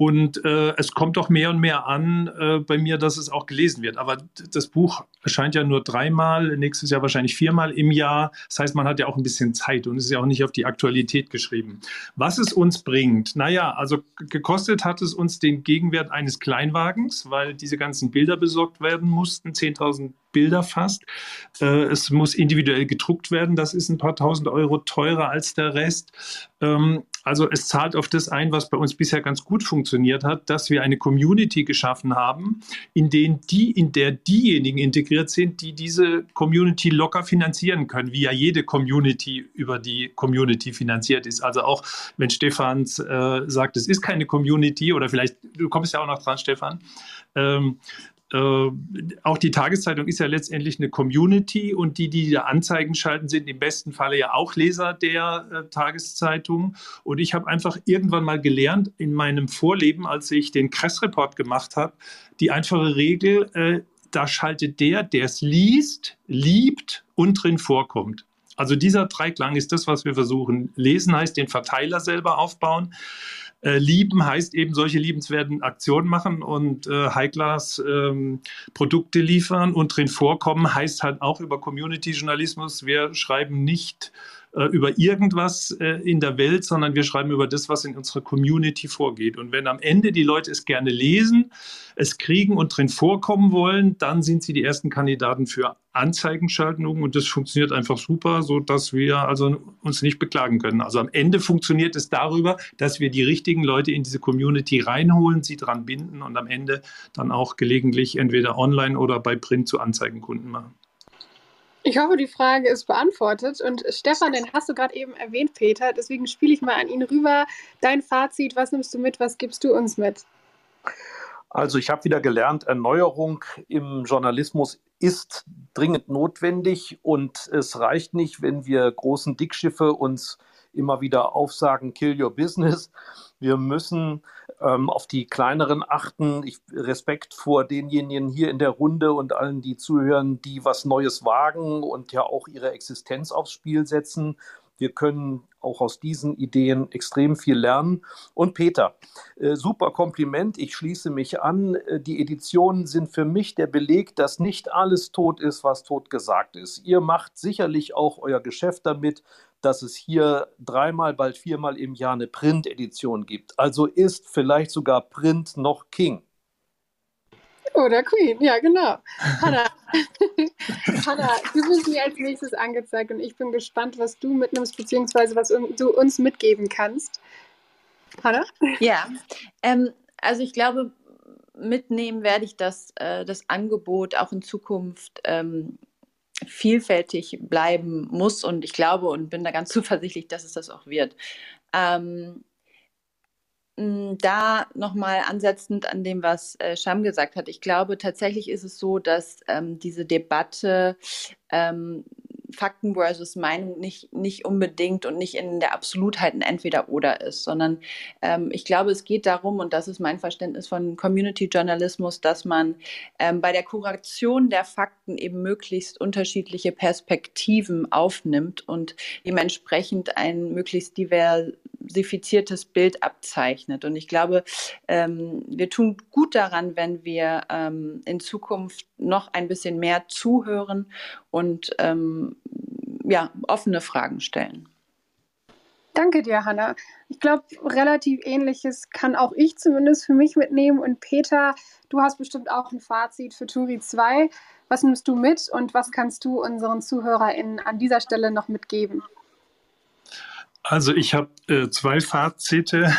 Und äh, es kommt doch mehr und mehr an äh, bei mir, dass es auch gelesen wird. Aber das Buch erscheint ja nur dreimal, nächstes Jahr wahrscheinlich viermal im Jahr. Das heißt, man hat ja auch ein bisschen Zeit und es ist ja auch nicht auf die Aktualität geschrieben. Was es uns bringt, naja, also gekostet hat es uns den Gegenwert eines Kleinwagens, weil diese ganzen Bilder besorgt werden mussten, 10.000 Bilder fast. Äh, es muss individuell gedruckt werden, das ist ein paar tausend Euro teurer als der Rest. Ähm, also es zahlt auf das ein, was bei uns bisher ganz gut funktioniert hat, dass wir eine Community geschaffen haben, in, denen die, in der diejenigen integriert sind, die diese Community locker finanzieren können, wie ja jede Community über die Community finanziert ist. Also auch wenn Stefan äh, sagt, es ist keine Community oder vielleicht, du kommst ja auch noch dran, Stefan, ähm, äh, auch die Tageszeitung ist ja letztendlich eine Community und die, die da Anzeigen schalten, sind im besten Falle ja auch Leser der äh, Tageszeitung. Und ich habe einfach irgendwann mal gelernt in meinem Vorleben, als ich den Kress-Report gemacht habe, die einfache Regel, äh, da schaltet der, der es liest, liebt und drin vorkommt. Also dieser Dreiklang ist das, was wir versuchen. Lesen heißt den Verteiler selber aufbauen. Äh, lieben heißt eben solche liebenswerten Aktionen machen und äh, High-Class ähm, Produkte liefern und drin vorkommen heißt halt auch über Community-Journalismus. Wir schreiben nicht äh, über irgendwas äh, in der Welt, sondern wir schreiben über das, was in unserer Community vorgeht. Und wenn am Ende die Leute es gerne lesen, es kriegen und drin vorkommen wollen, dann sind sie die ersten Kandidaten für Anzeigenschaltungen und das funktioniert einfach super, so dass wir also uns nicht beklagen können. Also am Ende funktioniert es darüber, dass wir die richtigen Leute in diese Community reinholen, sie dran binden und am Ende dann auch gelegentlich entweder online oder bei Print zu Anzeigenkunden machen. Ich hoffe, die Frage ist beantwortet. Und Stefan, den hast du gerade eben erwähnt, Peter. Deswegen spiele ich mal an ihn rüber. Dein Fazit, was nimmst du mit, was gibst du uns mit? Also ich habe wieder gelernt, Erneuerung im Journalismus ist dringend notwendig und es reicht nicht, wenn wir großen Dickschiffe uns immer wieder aufsagen, kill your business. Wir müssen ähm, auf die kleineren achten. Ich, Respekt vor denjenigen hier in der Runde und allen, die zuhören, die was Neues wagen und ja auch ihre Existenz aufs Spiel setzen. Wir können auch aus diesen Ideen extrem viel lernen. Und Peter, äh, super Kompliment. Ich schließe mich an. Äh, die Editionen sind für mich der Beleg, dass nicht alles tot ist, was tot gesagt ist. Ihr macht sicherlich auch euer Geschäft damit, dass es hier dreimal, bald viermal im Jahr eine Print-Edition gibt. Also ist vielleicht sogar Print noch King. Oder Queen, ja, genau. Hanna, Hanna, du bist mir als nächstes angezeigt und ich bin gespannt, was du mitnimmst, beziehungsweise was du uns mitgeben kannst. Hanna? Ja, ähm, also ich glaube, mitnehmen werde ich das, äh, das Angebot auch in Zukunft ähm, vielfältig bleiben muss und ich glaube und bin da ganz zuversichtlich, dass es das auch wird. Ähm, da nochmal ansetzend an dem, was äh, Sham gesagt hat. Ich glaube, tatsächlich ist es so, dass ähm, diese Debatte ähm, Fakten versus Meinung nicht, nicht unbedingt und nicht in der Absolutheit ein Entweder-Oder ist, sondern ähm, ich glaube, es geht darum, und das ist mein Verständnis von Community-Journalismus, dass man ähm, bei der Kuration der Fakten eben möglichst unterschiedliche Perspektiven aufnimmt und dementsprechend ein möglichst diversifiziertes Bild abzeichnet. Und ich glaube, ähm, wir tun gut daran, wenn wir ähm, in Zukunft noch ein bisschen mehr zuhören und ähm, ja, offene Fragen stellen. Danke dir, Hanna. Ich glaube, relativ ähnliches kann auch ich zumindest für mich mitnehmen. Und Peter, du hast bestimmt auch ein Fazit für Turi 2. Was nimmst du mit und was kannst du unseren ZuhörerInnen an dieser Stelle noch mitgeben? Also ich habe äh, zwei Fazite.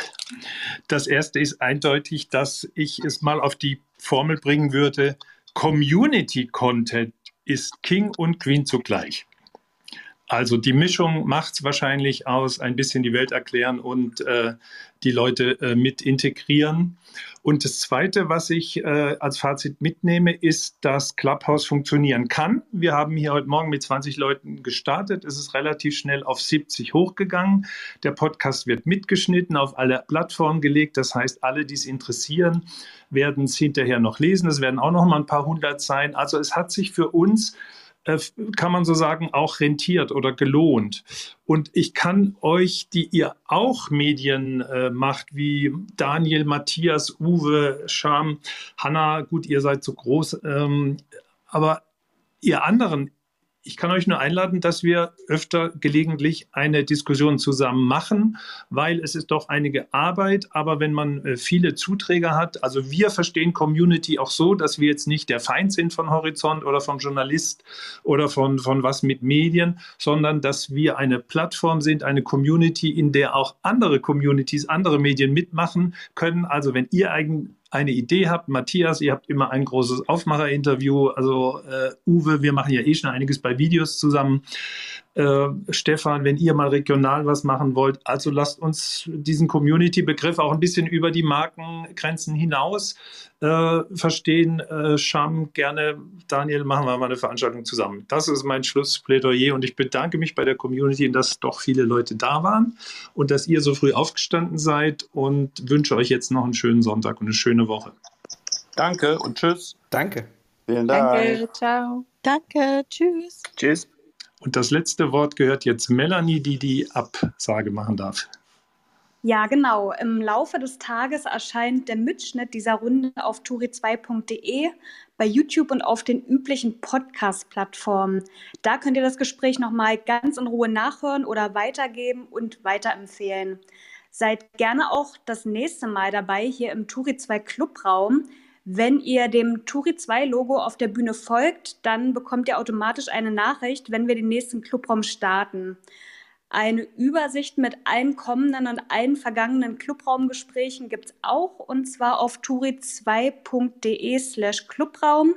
Das erste ist eindeutig, dass ich es mal auf die Formel bringen würde, Community Content ist King und Queen zugleich. Also die Mischung macht es wahrscheinlich aus, ein bisschen die Welt erklären und äh, die Leute äh, mit integrieren. Und das Zweite, was ich äh, als Fazit mitnehme, ist, dass Clubhouse funktionieren kann. Wir haben hier heute Morgen mit 20 Leuten gestartet. Es ist relativ schnell auf 70 hochgegangen. Der Podcast wird mitgeschnitten, auf alle Plattformen gelegt. Das heißt, alle, die es interessieren, werden es hinterher noch lesen. Es werden auch noch mal ein paar hundert sein. Also es hat sich für uns kann man so sagen, auch rentiert oder gelohnt. Und ich kann euch, die ihr auch Medien äh, macht, wie Daniel, Matthias, Uwe, Scham, Hanna, gut, ihr seid so groß, ähm, aber ihr anderen, ich kann euch nur einladen, dass wir öfter gelegentlich eine Diskussion zusammen machen, weil es ist doch einige Arbeit, aber wenn man äh, viele Zuträger hat, also wir verstehen Community auch so, dass wir jetzt nicht der Feind sind von Horizont oder vom Journalist oder von, von was mit Medien, sondern dass wir eine Plattform sind, eine Community, in der auch andere Communities, andere Medien mitmachen können. Also wenn ihr eigen, eine Idee habt, Matthias, ihr habt immer ein großes Aufmacher-Interview, also äh, Uwe, wir machen ja eh schon einiges bei Videos zusammen. Äh, Stefan, wenn ihr mal regional was machen wollt, also lasst uns diesen Community-Begriff auch ein bisschen über die Markengrenzen hinaus äh, verstehen. Äh, Scham, gerne, Daniel, machen wir mal eine Veranstaltung zusammen. Das ist mein Schlussplädoyer und ich bedanke mich bei der Community, dass doch viele Leute da waren und dass ihr so früh aufgestanden seid und wünsche euch jetzt noch einen schönen Sonntag und eine schöne Woche. Danke und tschüss. Danke. Vielen Dank. Danke, ciao. Danke, tschüss. Tschüss. Und das letzte Wort gehört jetzt Melanie, die die Absage machen darf. Ja, genau. Im Laufe des Tages erscheint der Mitschnitt dieser Runde auf turi2.de, bei YouTube und auf den üblichen Podcast-Plattformen. Da könnt ihr das Gespräch nochmal ganz in Ruhe nachhören oder weitergeben und weiterempfehlen. Seid gerne auch das nächste Mal dabei hier im Turi2 Clubraum. Wenn ihr dem Turi2-Logo auf der Bühne folgt, dann bekommt ihr automatisch eine Nachricht, wenn wir den nächsten Clubraum starten eine Übersicht mit allen kommenden und allen vergangenen Clubraumgesprächen gibt es auch und zwar auf turi2.de slash Clubraum.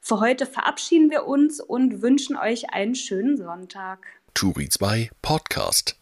Für heute verabschieden wir uns und wünschen euch einen schönen Sonntag. Turi 2 Podcast.